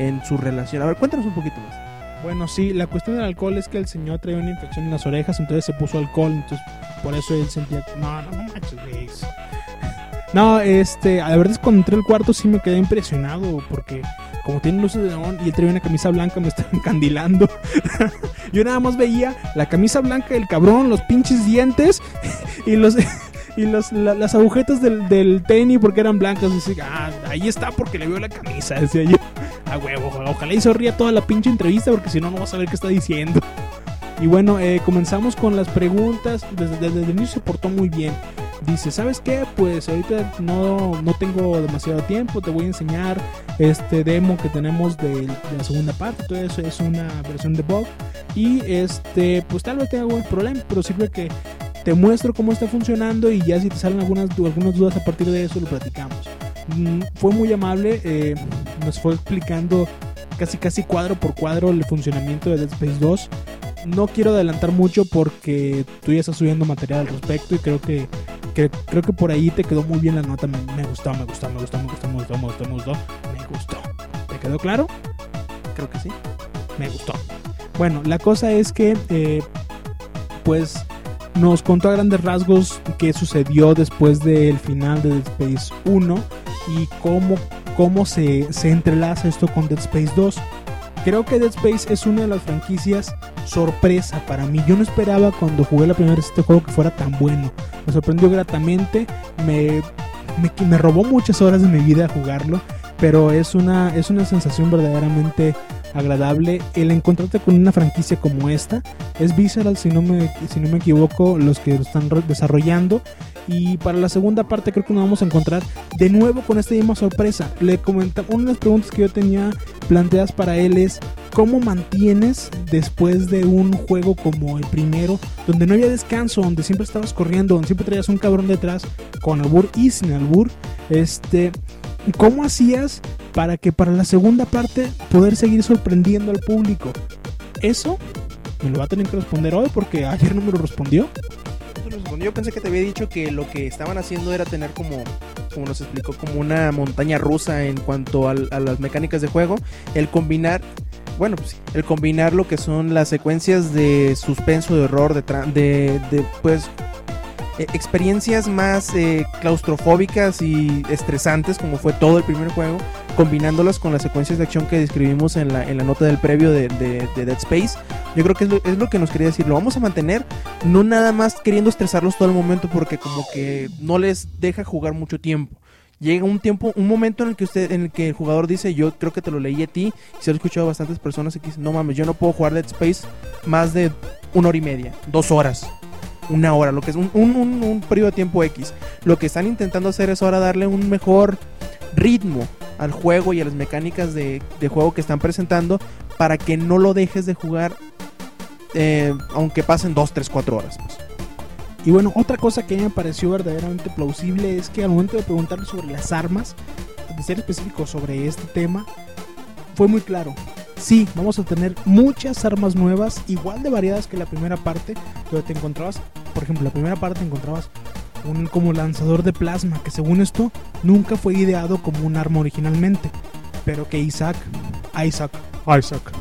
en su relación. A ver, cuéntanos un poquito más. Bueno, sí, la cuestión del alcohol es que el señor traía una infección en las orejas, entonces se puso alcohol, entonces por eso él sentía... No, no, no manches. <laughs> No, este, la verdad es que cuando entré al cuarto sí me quedé impresionado, porque como tiene luces de neón y él traía una camisa blanca me <laughs> estaba encandilando. <laughs> Yo nada más veía la camisa blanca del cabrón, los pinches dientes y los... Y los, la- las agujetas del, del tenis porque eran blancas. Decía, ah, ahí está porque le veo la camisa, decía yo. A huevo, ojalá y se ría toda la pinche entrevista porque si no, no vas a ver qué está diciendo. Y bueno, eh, comenzamos con las preguntas. Desde, el inicio se portó muy bien. Dice, ¿sabes qué? Pues ahorita no, no tengo demasiado tiempo. Te voy a enseñar este demo que tenemos de, de la segunda parte. Todo eso es una versión de bug. Y este, pues tal vez tenga algún problema, pero sirve que te muestro cómo está funcionando y ya si te salen algunas, algunas dudas a partir de eso lo platicamos. Mm, fue muy amable, eh, nos fue explicando casi casi cuadro por cuadro el funcionamiento de Dead Space 2. No quiero adelantar mucho porque tú ya estás subiendo material al respecto y creo que, que- creo que por ahí te quedó muy bien la nota. Me, me gustó, me gustó, me gustó, me gustó, me gustó, me gustó, me gustó, me gustó. ¿Te quedó claro? Creo que sí. me gustó. Bueno, la cosa es que, eh, pues, nos contó a grandes rasgos qué sucedió después del final de Dead Space 1 y cómo, cómo se, se entrelaza esto con Dead Space 2. Creo que Dead Space es una de las franquicias sorpresa para mí. Yo no esperaba cuando jugué la primera vez este juego que fuera tan bueno. Me sorprendió gratamente, me, me, me robó muchas horas de mi vida jugarlo, pero es una, es una sensación verdaderamente agradable el encontrarte con una franquicia como esta. Es Visceral, si no me, si no me equivoco, los que lo están desarrollando. Y para la segunda parte creo que nos vamos a encontrar de nuevo con esta misma sorpresa. Le comentaba, una de las preguntas que yo tenía planteadas para él es ¿cómo mantienes después de un juego como el primero, donde no había descanso, donde siempre estabas corriendo, donde siempre traías un cabrón detrás, con albur y sin albur? Este, ¿cómo hacías para que para la segunda parte poder seguir sorprendiendo al público? Eso me lo va a tener que responder hoy porque ayer no me lo respondió. Yo pensé que te había dicho que lo que estaban haciendo era tener como, como nos explicó, como una montaña rusa en cuanto a, las mecánicas de juego. El combinar, bueno, pues el combinar lo que son las secuencias de suspenso, de horror, de, de, de, pues, eh, experiencias más eh, claustrofóbicas y estresantes como fue todo el primer juego, combinándolas con las secuencias de acción que describimos en la, en la nota del previo de, de- de Dead Space. Yo creo que es lo, es lo que nos quería decir. Lo vamos a mantener, no nada más queriendo estresarlos todo el momento porque como que no les deja jugar mucho tiempo. Llega un tiempo, un momento en el que usted, en el que el jugador dice, yo creo que te lo leí a ti, y se lo he escuchado a bastantes personas que dicen, no mames, yo no puedo jugar Dead Space más de una hora y media, dos horas, una hora, lo que es un, un, un- periodo de tiempo X. Lo que están intentando hacer es ahora darle un mejor ritmo al juego y a las mecánicas de, de juego que están presentando para que no lo dejes de jugar eh, aunque pasen 2, 3, 4 horas. pues. Y bueno, otra cosa que me pareció verdaderamente plausible es que al momento de preguntarle sobre las armas, de ser específico sobre este tema, fue muy claro. Sí, vamos a tener muchas armas nuevas, igual de variadas que la primera parte, donde te encontrabas, por ejemplo, la primera parte encontrabas un como lanzador de plasma, que según esto nunca fue ideado como un arma originalmente, pero que Isaac, Isaac, Isaac,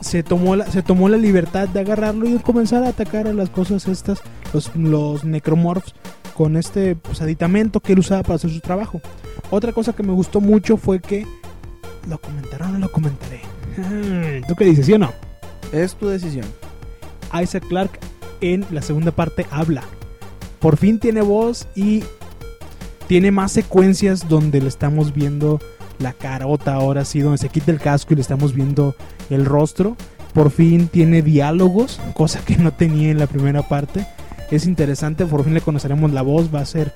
se tomó la, se tomó la libertad de agarrarlo y comenzar a atacar a las cosas estas, los, los necromorphs, con este pues, aditamento que él usaba para hacer su trabajo. Otra cosa que me gustó mucho fue que lo comentaron o no lo comentaré. ¿Tú qué dices, sí o no? Es tu decisión. Isaac Clarke en la segunda parte habla. Por fin tiene voz y tiene más secuencias donde le estamos viendo la carota ahora sí, donde se quita el casco y le estamos viendo el rostro. Por fin tiene diálogos, cosa que no tenía en la primera parte. Es interesante, por fin le conoceremos la voz, va a ser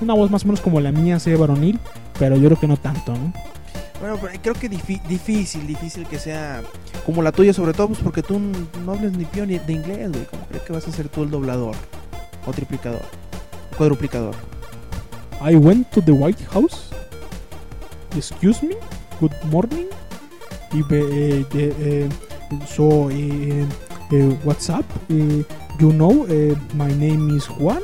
una voz más o menos como la mía, sea varonil, pero yo creo que no tanto, ¿no? Bueno, pero creo que difícil, difícil que sea como la tuya, sobre todo pues porque tú no hables ni pío ni de inglés, güey. ¿Cómo crees que vas a ser tú el doblador? O triplicador. Cuadruplicador. I went to the White House. Excuse me. Good morning. Y eh, eh, eh, so, eh, eh, what's up? Eh, you know, my name is Juan.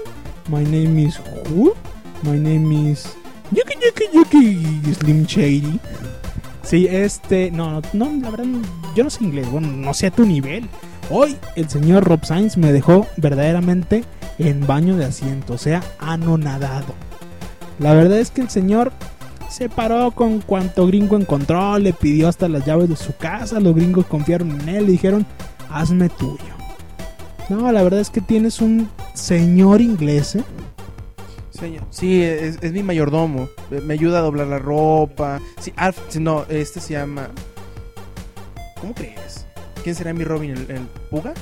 My name is Who. My name is Yuki Yuki Yuki Slim Shady. Sí, este, no, no, la verdad, yo no sé inglés, bueno, no sé tu nivel. Hoy el señor Rob Sainz me dejó verdaderamente en baño de asiento, o sea, anonadado. La verdad es que el señor se paró con cuanto gringo encontró, le pidió hasta las llaves de su casa, los gringos confiaron en él y dijeron, hazme tuyo. No, la verdad es que tienes un señor inglés, ¿eh? Sí, es, mi mayordomo. Eh, Me ayuda a doblar la ropa. Sí, no, este se llama. ¿Cómo crees? ¿Quién será mi Robin? ¿El, Puga?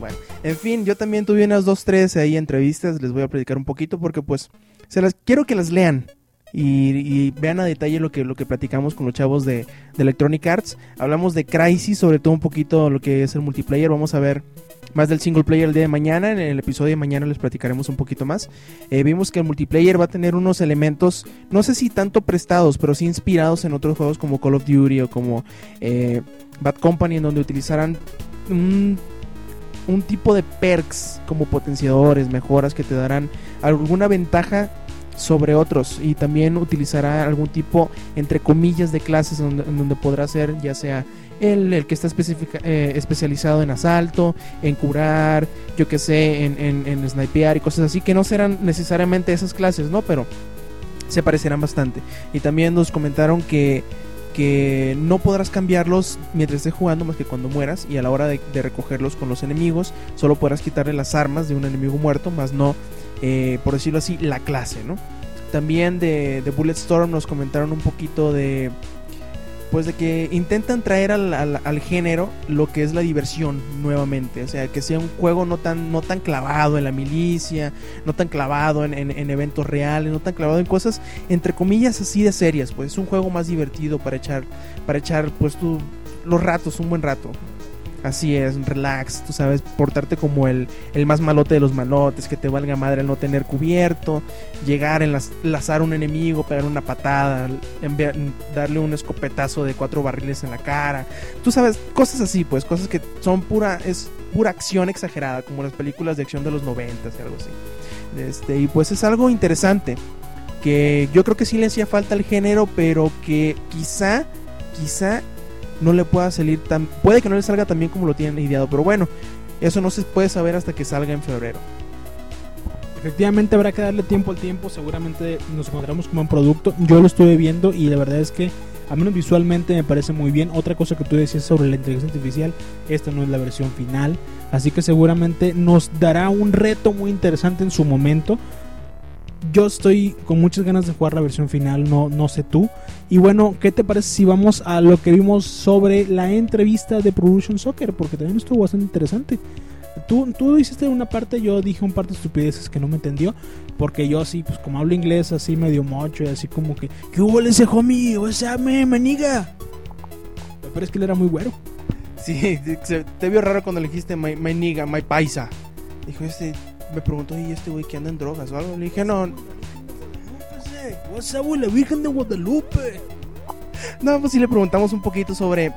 Bueno, en fin, yo también tuve unas dos, tres ahí entrevistas. Les voy a platicar un poquito porque, pues, se las quiero que las lean. Y, vean a detalle lo que, lo que platicamos con los chavos de Electronic Arts. Hablamos de Crisis, sobre todo un poquito lo que es el multiplayer. Vamos a ver más del single player el día de mañana. En el episodio de mañana les platicaremos un poquito más. Eh, vimos que el multiplayer va a tener unos elementos, no sé si tanto prestados, pero sí inspirados en otros juegos como Call of Duty o como eh, Bad Company, en donde utilizarán un, tipo de perks como potenciadores, mejoras que te darán alguna ventaja sobre otros y también utilizará algún tipo entre comillas de clases en donde podrá ser ya sea el, el que está eh, especializado en asalto, en curar, yo que sé, en, en, en snipear y cosas así, que no serán necesariamente esas clases, ¿no? Pero se parecerán bastante. Y también nos comentaron que, que no podrás cambiarlos mientras estés jugando más que cuando mueras y a la hora de, de recogerlos con los enemigos, solo podrás quitarle las armas de un enemigo muerto, más no, eh, por decirlo así, la clase, ¿no? También de, de Bulletstorm nos comentaron un poquito de pues de que intentan traer al, al- al género lo que es la diversión nuevamente, o sea, que sea un juego no tan, no tan clavado en la milicia, no tan clavado en, en- en eventos reales, no tan clavado en cosas entre comillas así de serias, pues es un juego más divertido para echar, para echar pues tú los ratos, un buen rato. Así es, relax, tú sabes, portarte como el, el más malote de los malotes, que te valga madre el no tener cubierto, llegar, enlaz- enlazar un enemigo, pegar una patada, darle un escopetazo de cuatro barriles en la cara. Tú sabes, cosas así, pues, cosas que son pura, es pura acción exagerada, como las películas de acción de los noventas y algo así. Este, y pues es algo interesante, que yo creo que sí le hacía falta al género, pero que quizá, quizá no le pueda salir tan... Puede que no le salga tan bien como lo tienen ideado, pero bueno, eso no se puede saber hasta que salga en febrero. Efectivamente habrá que darle tiempo al tiempo, seguramente nos encontramos con un producto. Yo lo estuve viendo y la verdad es que a menos visualmente me parece muy bien. Otra cosa que tú decías sobre la inteligencia artificial, esta no es la versión final, así que seguramente nos dará un reto muy interesante en su momento. Yo estoy con muchas ganas de jugar la versión final, no, no sé tú. Y bueno, ¿qué te parece si vamos a lo que vimos sobre la entrevista de Production Soccer? Porque también estuvo bastante interesante. Tú, tú hiciste una parte, yo dije un par de estupideces que no me entendió. Porque yo así, pues como hablo inglés así medio mocho y así como que... ¿Qué hubo ese homie? O sea, me maniga. Pero es que él era muy güero. Sí, <laughs> te vio raro cuando le dijiste my, my my paisa. Dijo este, me preguntó, ¿y este güey que anda en drogas o algo? Le dije, no, What's up, la Virgen de Guadalupe? <laughs> No, pues sí le preguntamos un poquito sobre,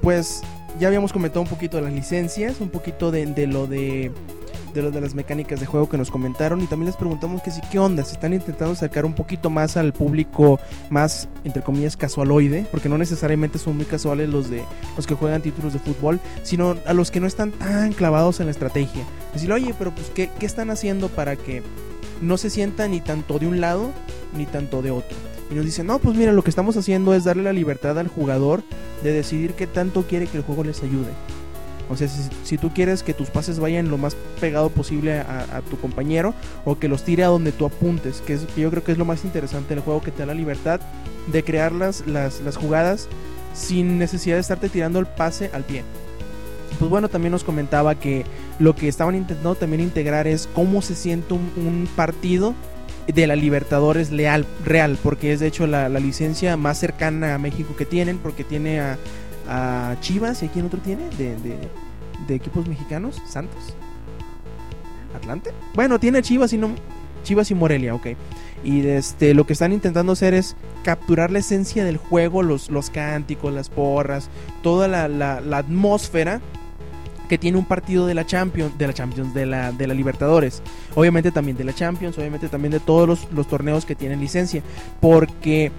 pues ya habíamos comentado un poquito de las licencias, un poquito de, de lo de, de de las mecánicas de juego que nos comentaron y también les preguntamos que sí, qué onda, se están intentando acercar un poquito más al público más, entre comillas, casualoide, porque no necesariamente son muy casuales los de los que juegan títulos de fútbol, sino a los que no están tan clavados en la estrategia. Decirle, oye, pero pues, ¿qué, qué están haciendo para que no se sienta ni tanto de un lado ni tanto de otro? Y nos dicen, no, pues mira, lo que estamos haciendo es darle la libertad al jugador de decidir qué tanto quiere que el juego les ayude. O sea, si, tú quieres que tus pases vayan lo más pegado posible a, tu compañero o que los tire a donde tú apuntes, que, es, yo creo que es lo más interesante del juego, que te da la libertad de crear las, las, las jugadas sin necesidad de estarte tirando el pase al pie. Pues bueno, también nos comentaba que lo que estaban intentando también integrar es cómo se siente un, un partido de la Libertadores leal, real, porque es de hecho la, la licencia más cercana a México que tienen, porque tiene a, a Chivas y quién otro tiene de, de, equipos mexicanos, Santos, Atlante. Bueno, tiene Chivas y no Chivas y Morelia, ok. Y este, lo que están intentando hacer es capturar la esencia del juego, los, los cánticos, las porras, toda la, la, la atmósfera que tiene un partido de la Champions, de la Champions, de la, de la Libertadores. Obviamente también de la Champions, obviamente también de todos los, los torneos que tienen licencia. Porque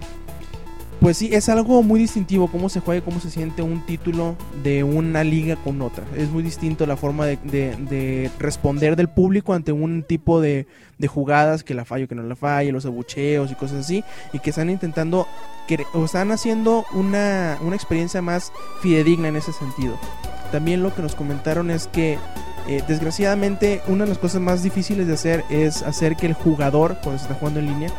pues sí, es algo muy distintivo cómo se juega y cómo se siente un título de una liga con otra. Es muy distinto la forma de, de- de responder del público ante un tipo de, jugadas que la falle o que no la falle, los abucheos y cosas así, y que están intentando, o están haciendo una, una experiencia más fidedigna en ese sentido. También lo que nos comentaron es que eh, desgraciadamente una de las cosas más difíciles de hacer es hacer que el jugador, cuando se está jugando en línea,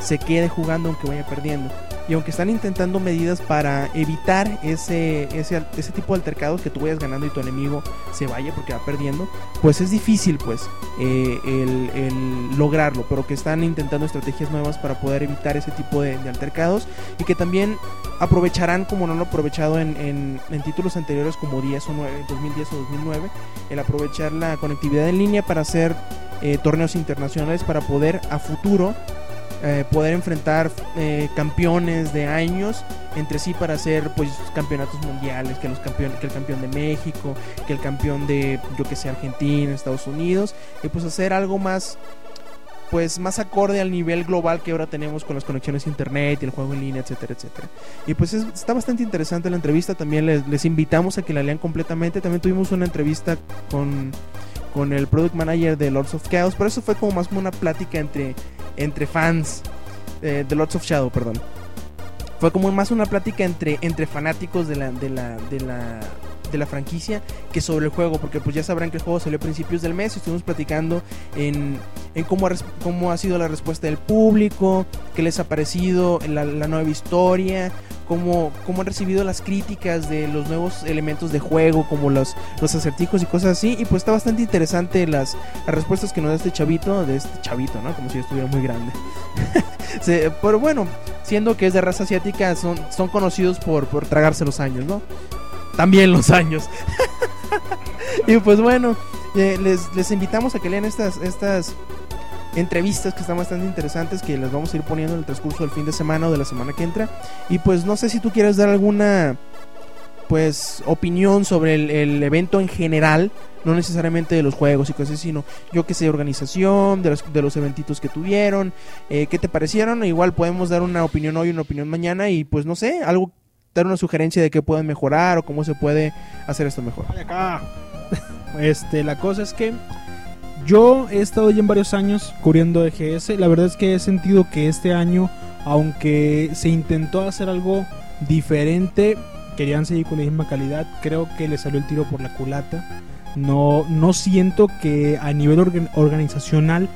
se quede jugando aunque vaya perdiendo. Y aunque están intentando medidas para evitar ese, ese, ese tipo de altercados que tú vayas ganando y tu enemigo se vaya porque va perdiendo, pues es difícil pues eh, el, lograrlo, pero que están intentando estrategias nuevas para poder evitar ese tipo de, altercados y que también aprovecharán como no lo aprovechado en, en- en títulos anteriores como 10 o 9, 2010 o 2009, el aprovechar la conectividad en línea para hacer eh, torneos internacionales para poder a futuro eh, poder enfrentar eh, campeones de años entre sí para hacer pues campeonatos mundiales que los campeones que el campeón de México que el campeón de yo que sé Argentina Estados Unidos y pues hacer algo más pues más acorde al nivel global que ahora tenemos con las conexiones internet y el juego en línea, etcétera, etcétera. Y pues es- está bastante interesante la entrevista, también les, les invitamos a que la lean completamente. También tuvimos una entrevista con, con el product manager de Lords of Chaos, pero eso fue como más una plática entre, entre fans eh, de Lords of Shadow, perdón. Fue como más una plática entre, entre fanáticos de la, de la, de la, de la franquicia que sobre el juego, porque pues ya sabrán que el juego salió a principios del mes y estuvimos platicando en, en cómo, ha cómo ha sido la respuesta del público, qué les ha parecido la, la nueva historia, cómo, cómo han recibido las críticas de los nuevos elementos de juego, como los, los acertijos y cosas así, y pues está bastante interesante las, las respuestas que nos da este chavito, de este chavito, ¿no? Como si yo estuviera muy grande. <laughs> Pero bueno, siendo que es de raza asiática, son, son conocidos por, por tragarse los años, ¿no? También los años. <laughs> y pues bueno, eh, les, les invitamos a que lean estas, estas entrevistas que están bastante interesantes que las vamos a ir poniendo en el transcurso del fin de semana o de la semana que entra. Y pues no sé si tú quieres dar alguna pues opinión sobre el, evento en general, no necesariamente de los juegos y cosas, así, sino yo que sé, organización, de los, de los eventitos que tuvieron, eh, qué te parecieron, igual podemos dar una opinión hoy, una opinión mañana y pues no sé, algo, dar una sugerencia de qué pueden mejorar o cómo se puede hacer esto mejor. Acá. Este, la cosa es que Yo he estado ya en varios años cubriendo EGS. La verdad es que he sentido que este año, aunque se intentó hacer algo diferente, querían seguir con la misma calidad. Creo que le salió el tiro por la culata. No, no siento que a nivel organ- organizacional,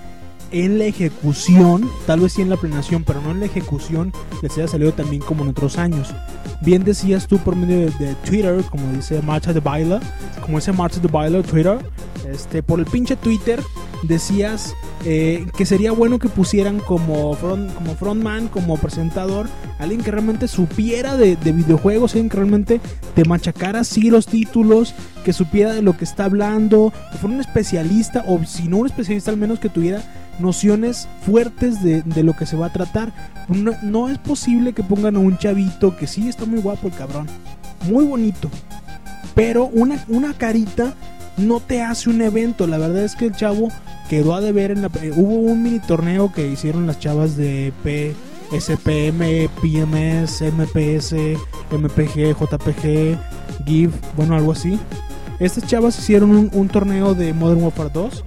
en la ejecución, tal vez sí en la planeación, pero no en la ejecución, les haya salido también como en otros años. Bien decías tú por medio de, Twitter, como dice Marcha de Baila, como dice Marcha de Baila Twitter, este, por el pinche Twitter decías eh, que sería bueno que pusieran como, front, como frontman, como presentador, alguien que realmente supiera de, de videojuegos, alguien que realmente te machacara así los títulos, que supiera de lo que está hablando, que fuera un especialista, o si no un especialista, al menos que tuviera nociones fuertes de, de lo que se va a tratar. No, no es posible que pongan a un chavito que sí está muy guapo el cabrón, muy bonito, pero una, una carita no te hace un evento. La verdad es que el chavo quedó a deber en la... eh, hubo un mini torneo que hicieron las chavas de P, SPM, PMS, MPS, MPG, JPG, GIF, bueno, algo así. Estas chavas hicieron un, un torneo de Modern Warfare 2.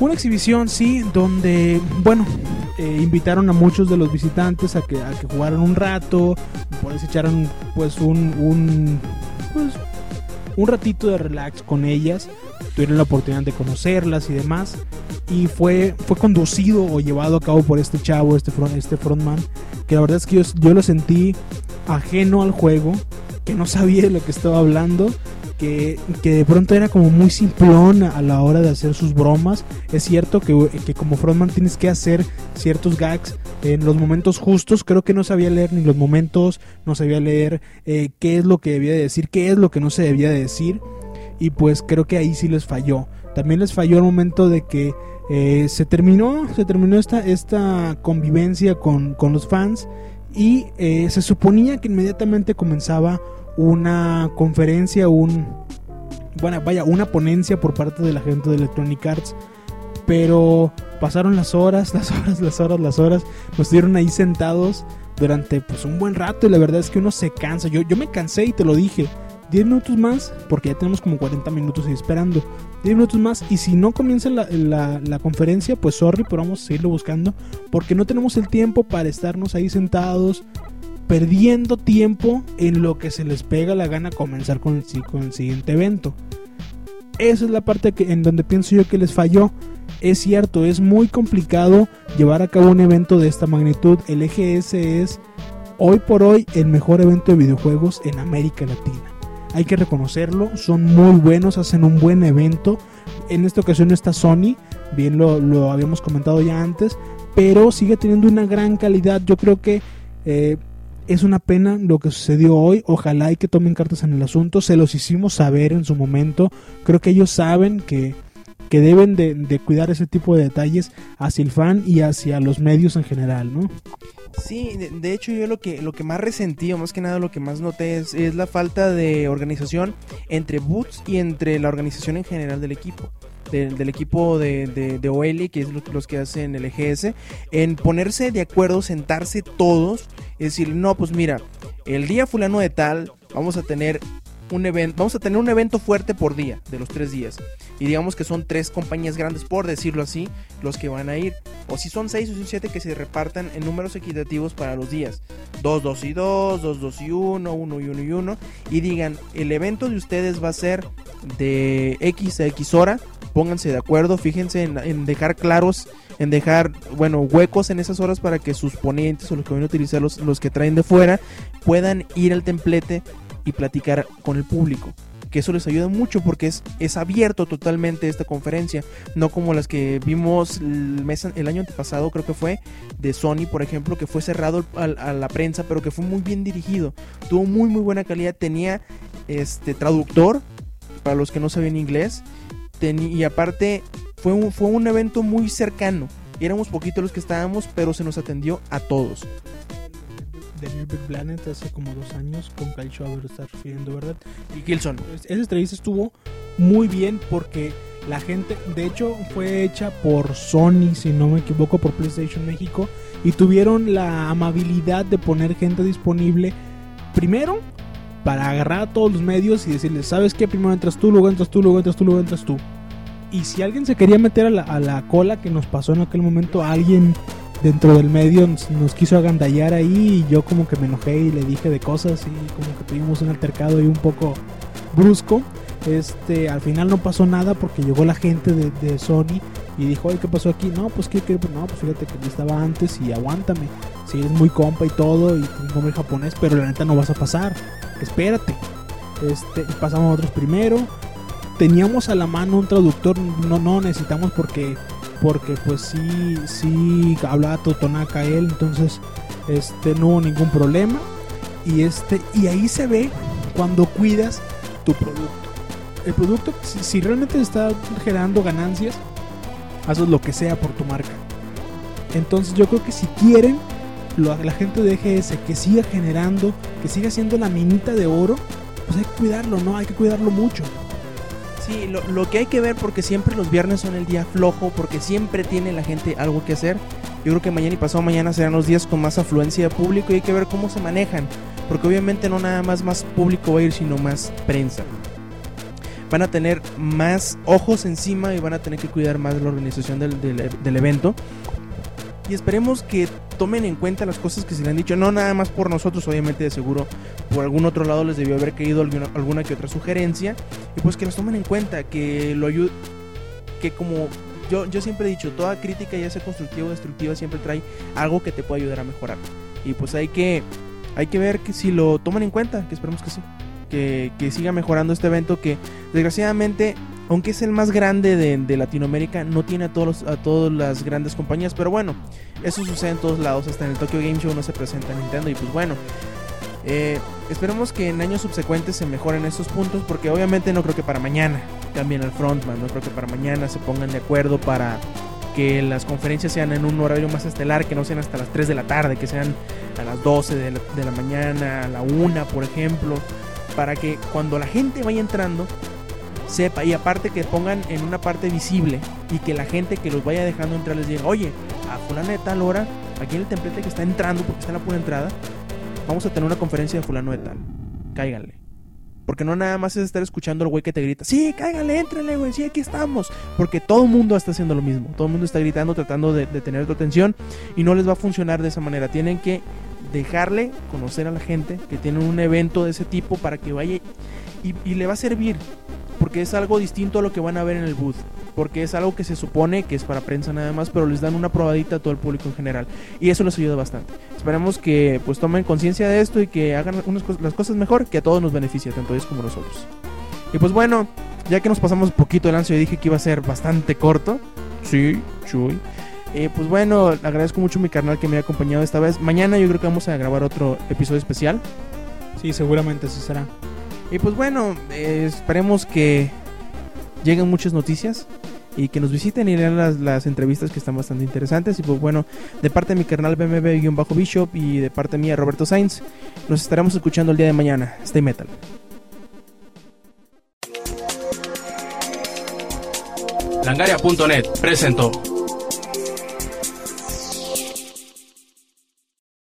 Una exhibición, sí, donde, bueno, eh, invitaron a muchos de los visitantes a que, a que jugaran un rato, se echaran pues un, un, pues, un ratito de relax con ellas, tuvieron la oportunidad de conocerlas y demás. Y fue, fue conducido o llevado a cabo por este chavo, este, front, este frontman, que la verdad es que yo, yo lo sentí ajeno al juego, que no sabía de lo que estaba hablando, que, de pronto era como muy simplón a la hora de hacer sus bromas. Es cierto que, que como frontman tienes que hacer ciertos gags en los momentos justos. Creo que no sabía leer ni los momentos, no sabía leer eh, qué es lo que debía de decir, qué es lo que no se debía de decir. Y pues creo que ahí sí les falló. También les falló el momento de que eh, se terminó, se terminó esta, esta convivencia con, con los fans y eh, se suponía que inmediatamente comenzaba una conferencia, un bueno, vaya, una ponencia por parte de la gente de Electronic Arts, pero pasaron las horas, <laughs> las horas, las horas, las horas, nos estuvieron ahí sentados durante pues un buen rato y la verdad es que uno se cansa. Yo, yo me cansé y te lo dije. 10 minutos más, porque ya tenemos como 40 minutos ahí esperando. 10 minutos más, y si no comienza la, la, la, conferencia, pues sorry, pero vamos a seguirlo buscando, porque no tenemos el tiempo para estarnos ahí sentados, perdiendo tiempo en lo que se les pega la gana comenzar con el, siguiente evento. Esa es la parte que, en donde pienso yo que les falló. Es cierto, es muy complicado llevar a cabo un evento de esta magnitud. El EGS es hoy por hoy el mejor evento de videojuegos en América Latina hay que reconocerlo, son muy buenos, hacen un buen evento. En esta ocasión no está Sony, bien lo, lo, habíamos comentado ya antes, pero sigue teniendo una gran calidad. Yo creo que eh, es una pena lo que sucedió hoy, ojalá y que tomen cartas en el asunto, se los hicimos saber en su momento, creo que ellos saben que, que deben de, de cuidar ese tipo de detalles hacia el fan y hacia los medios en general, ¿no? Sí, de, de, hecho yo lo que, lo que más resentí, o más que nada lo que más noté es, es, la falta de organización entre Boots y entre la organización en general del equipo. Del, equipo de, de, de OL, que es lo, los que hacen el EGS, en ponerse de acuerdo, sentarse todos, y decir, no, pues mira, el día fulano de tal, vamos a tener un evento, vamos a tener un evento fuerte por día, de los tres días. Y digamos que son tres compañías grandes, por decirlo así, los que van a ir. O si son seis o son siete que se repartan en números equitativos para los días. Dos, dos y dos, dos, dos y uno, uno y uno y uno. Y digan, el evento de ustedes va a ser de X a X hora. Pónganse de acuerdo, fíjense en, dejar claros, en dejar, bueno, huecos en esas horas para que sus ponentes o los que van a utilizar los, que traen de fuera puedan ir al templete y platicar con el público. Que eso les ayuda mucho porque es, es abierto totalmente esta conferencia. No como las que vimos el, mes, el año antepasado, creo que fue, de Sony, por ejemplo, que fue cerrado a, la prensa, pero que fue muy bien dirigido. Tuvo muy, muy buena calidad. Tenía este traductor, para los que no sabían inglés. Y aparte, fue un, fue un evento muy cercano. Éramos poquitos los que estábamos, pero se nos atendió a todos de Little Big Planet hace como dos años con Kyle Schwaber está refiriendo, ¿verdad? Y Kilson. Esa entrevista estuvo muy bien porque la gente, de hecho, fue hecha por Sony, si no me equivoco, por PlayStation México y tuvieron la amabilidad de poner gente disponible primero para agarrar a todos los medios y decirles, ¿sabes qué? Primero entras tú, luego entras tú, luego entras tú, luego entras tú. Y si alguien se quería meter a la, cola que nos pasó en aquel momento, alguien dentro del medio nos, nos quiso agandallar ahí y yo como que me enojé y le dije de cosas y como que tuvimos un altercado ahí un poco brusco. Este, al final no pasó nada porque llegó la gente de, Sony y dijo, oye, ¿qué pasó aquí? No, pues. Pues, no, pues fíjate que yo estaba antes y aguántame. Si eres muy compa y todo y un nombre japonés, pero la neta no vas a pasar. Espérate. Este, y pasamos otros primero. Teníamos a la mano un traductor, no, no necesitamos porque porque pues sí, sí hablaba Totonaca él, entonces este no hubo ningún problema. Y este, y ahí se ve cuando cuidas tu producto. El producto, si, realmente está generando ganancias, haces lo que sea por tu marca. Entonces yo creo que si quieren lo- la gente de EGS que siga generando, que siga siendo la minita de oro, pues hay que cuidarlo, ¿no? Hay que cuidarlo mucho. Sí, lo, lo que hay que ver, porque siempre los viernes son el día flojo, porque siempre tiene la gente algo que hacer. Yo creo que mañana y pasado mañana serán los días con más afluencia de público y hay que ver cómo se manejan. Porque obviamente no nada más más público va a ir, sino más prensa. Van a tener más ojos encima y van a tener que cuidar más la organización del, del- del evento. Y esperemos que tomen en cuenta las cosas que se le han dicho, no nada más por nosotros, obviamente de seguro por algún otro lado les debió haber caído alguna, alguna que otra sugerencia. Y pues que las tomen en cuenta, que lo ayude, que como yo, yo siempre he dicho, toda crítica ya sea constructiva o destructiva siempre trae algo que te puede ayudar a mejorar. Y pues hay que hay que ver que si lo toman en cuenta, que esperemos que sí, que, siga mejorando este evento que desgraciadamente aunque es el más grande de, de Latinoamérica, no tiene a, todos los- a todas las grandes compañías, pero bueno, eso sucede en todos lados, hasta en el Tokyo Game Show no se presenta Nintendo y pues bueno, eh, esperemos que en años subsecuentes se mejoren estos puntos porque obviamente no creo que para mañana cambien al frontman, no creo que para mañana se pongan de acuerdo para que las conferencias sean en un horario más estelar, que no sean hasta las 3 de la tarde, que sean a las 12 de la, de la mañana, a la 1 por ejemplo, para que cuando la gente vaya entrando sepa y aparte que pongan en una parte visible y que la gente que los vaya dejando entrar les diga, oye, a fulana de tal hora, aquí en el templete que está entrando, porque está en la pura entrada, vamos a tener una conferencia de fulano de tal. Cáiganle. Porque no nada más es estar escuchando al güey que te grita, sí, cáiganle, éntrenle, güey, sí, aquí estamos. Porque todo el mundo está haciendo lo mismo. Todo el mundo está gritando, tratando de, de tener tu atención y no les va a funcionar de esa manera. Tienen que dejarle conocer a la gente que tienen un evento de ese tipo para que vaya y, le va a servir. Porque es algo distinto a lo que van a ver en el booth. Porque es algo que se supone que es para prensa nada más, pero les dan una probadita a todo el público en general. Y eso les ayuda bastante. Esperemos que pues tomen conciencia de esto y que hagan las cosas mejor, que a todos nos beneficia, tanto ellos como nosotros. Y pues bueno, ya que nos pasamos poquito de lanzo y dije que iba a ser bastante corto. Sí, chuy. Eh, pues bueno, agradezco mucho a mi carnal que me ha acompañado esta vez. Mañana yo creo que vamos a grabar otro episodio especial. Sí, seguramente así será. Y pues bueno, eh, esperemos que lleguen muchas noticias y que nos visiten y lean las, las entrevistas que están bastante interesantes. Y pues bueno, de parte de mi carnal BMB-Bishop y de parte mía Roberto Sainz, nos estaremos escuchando el día de mañana. Stay metal. Langaria.net presentó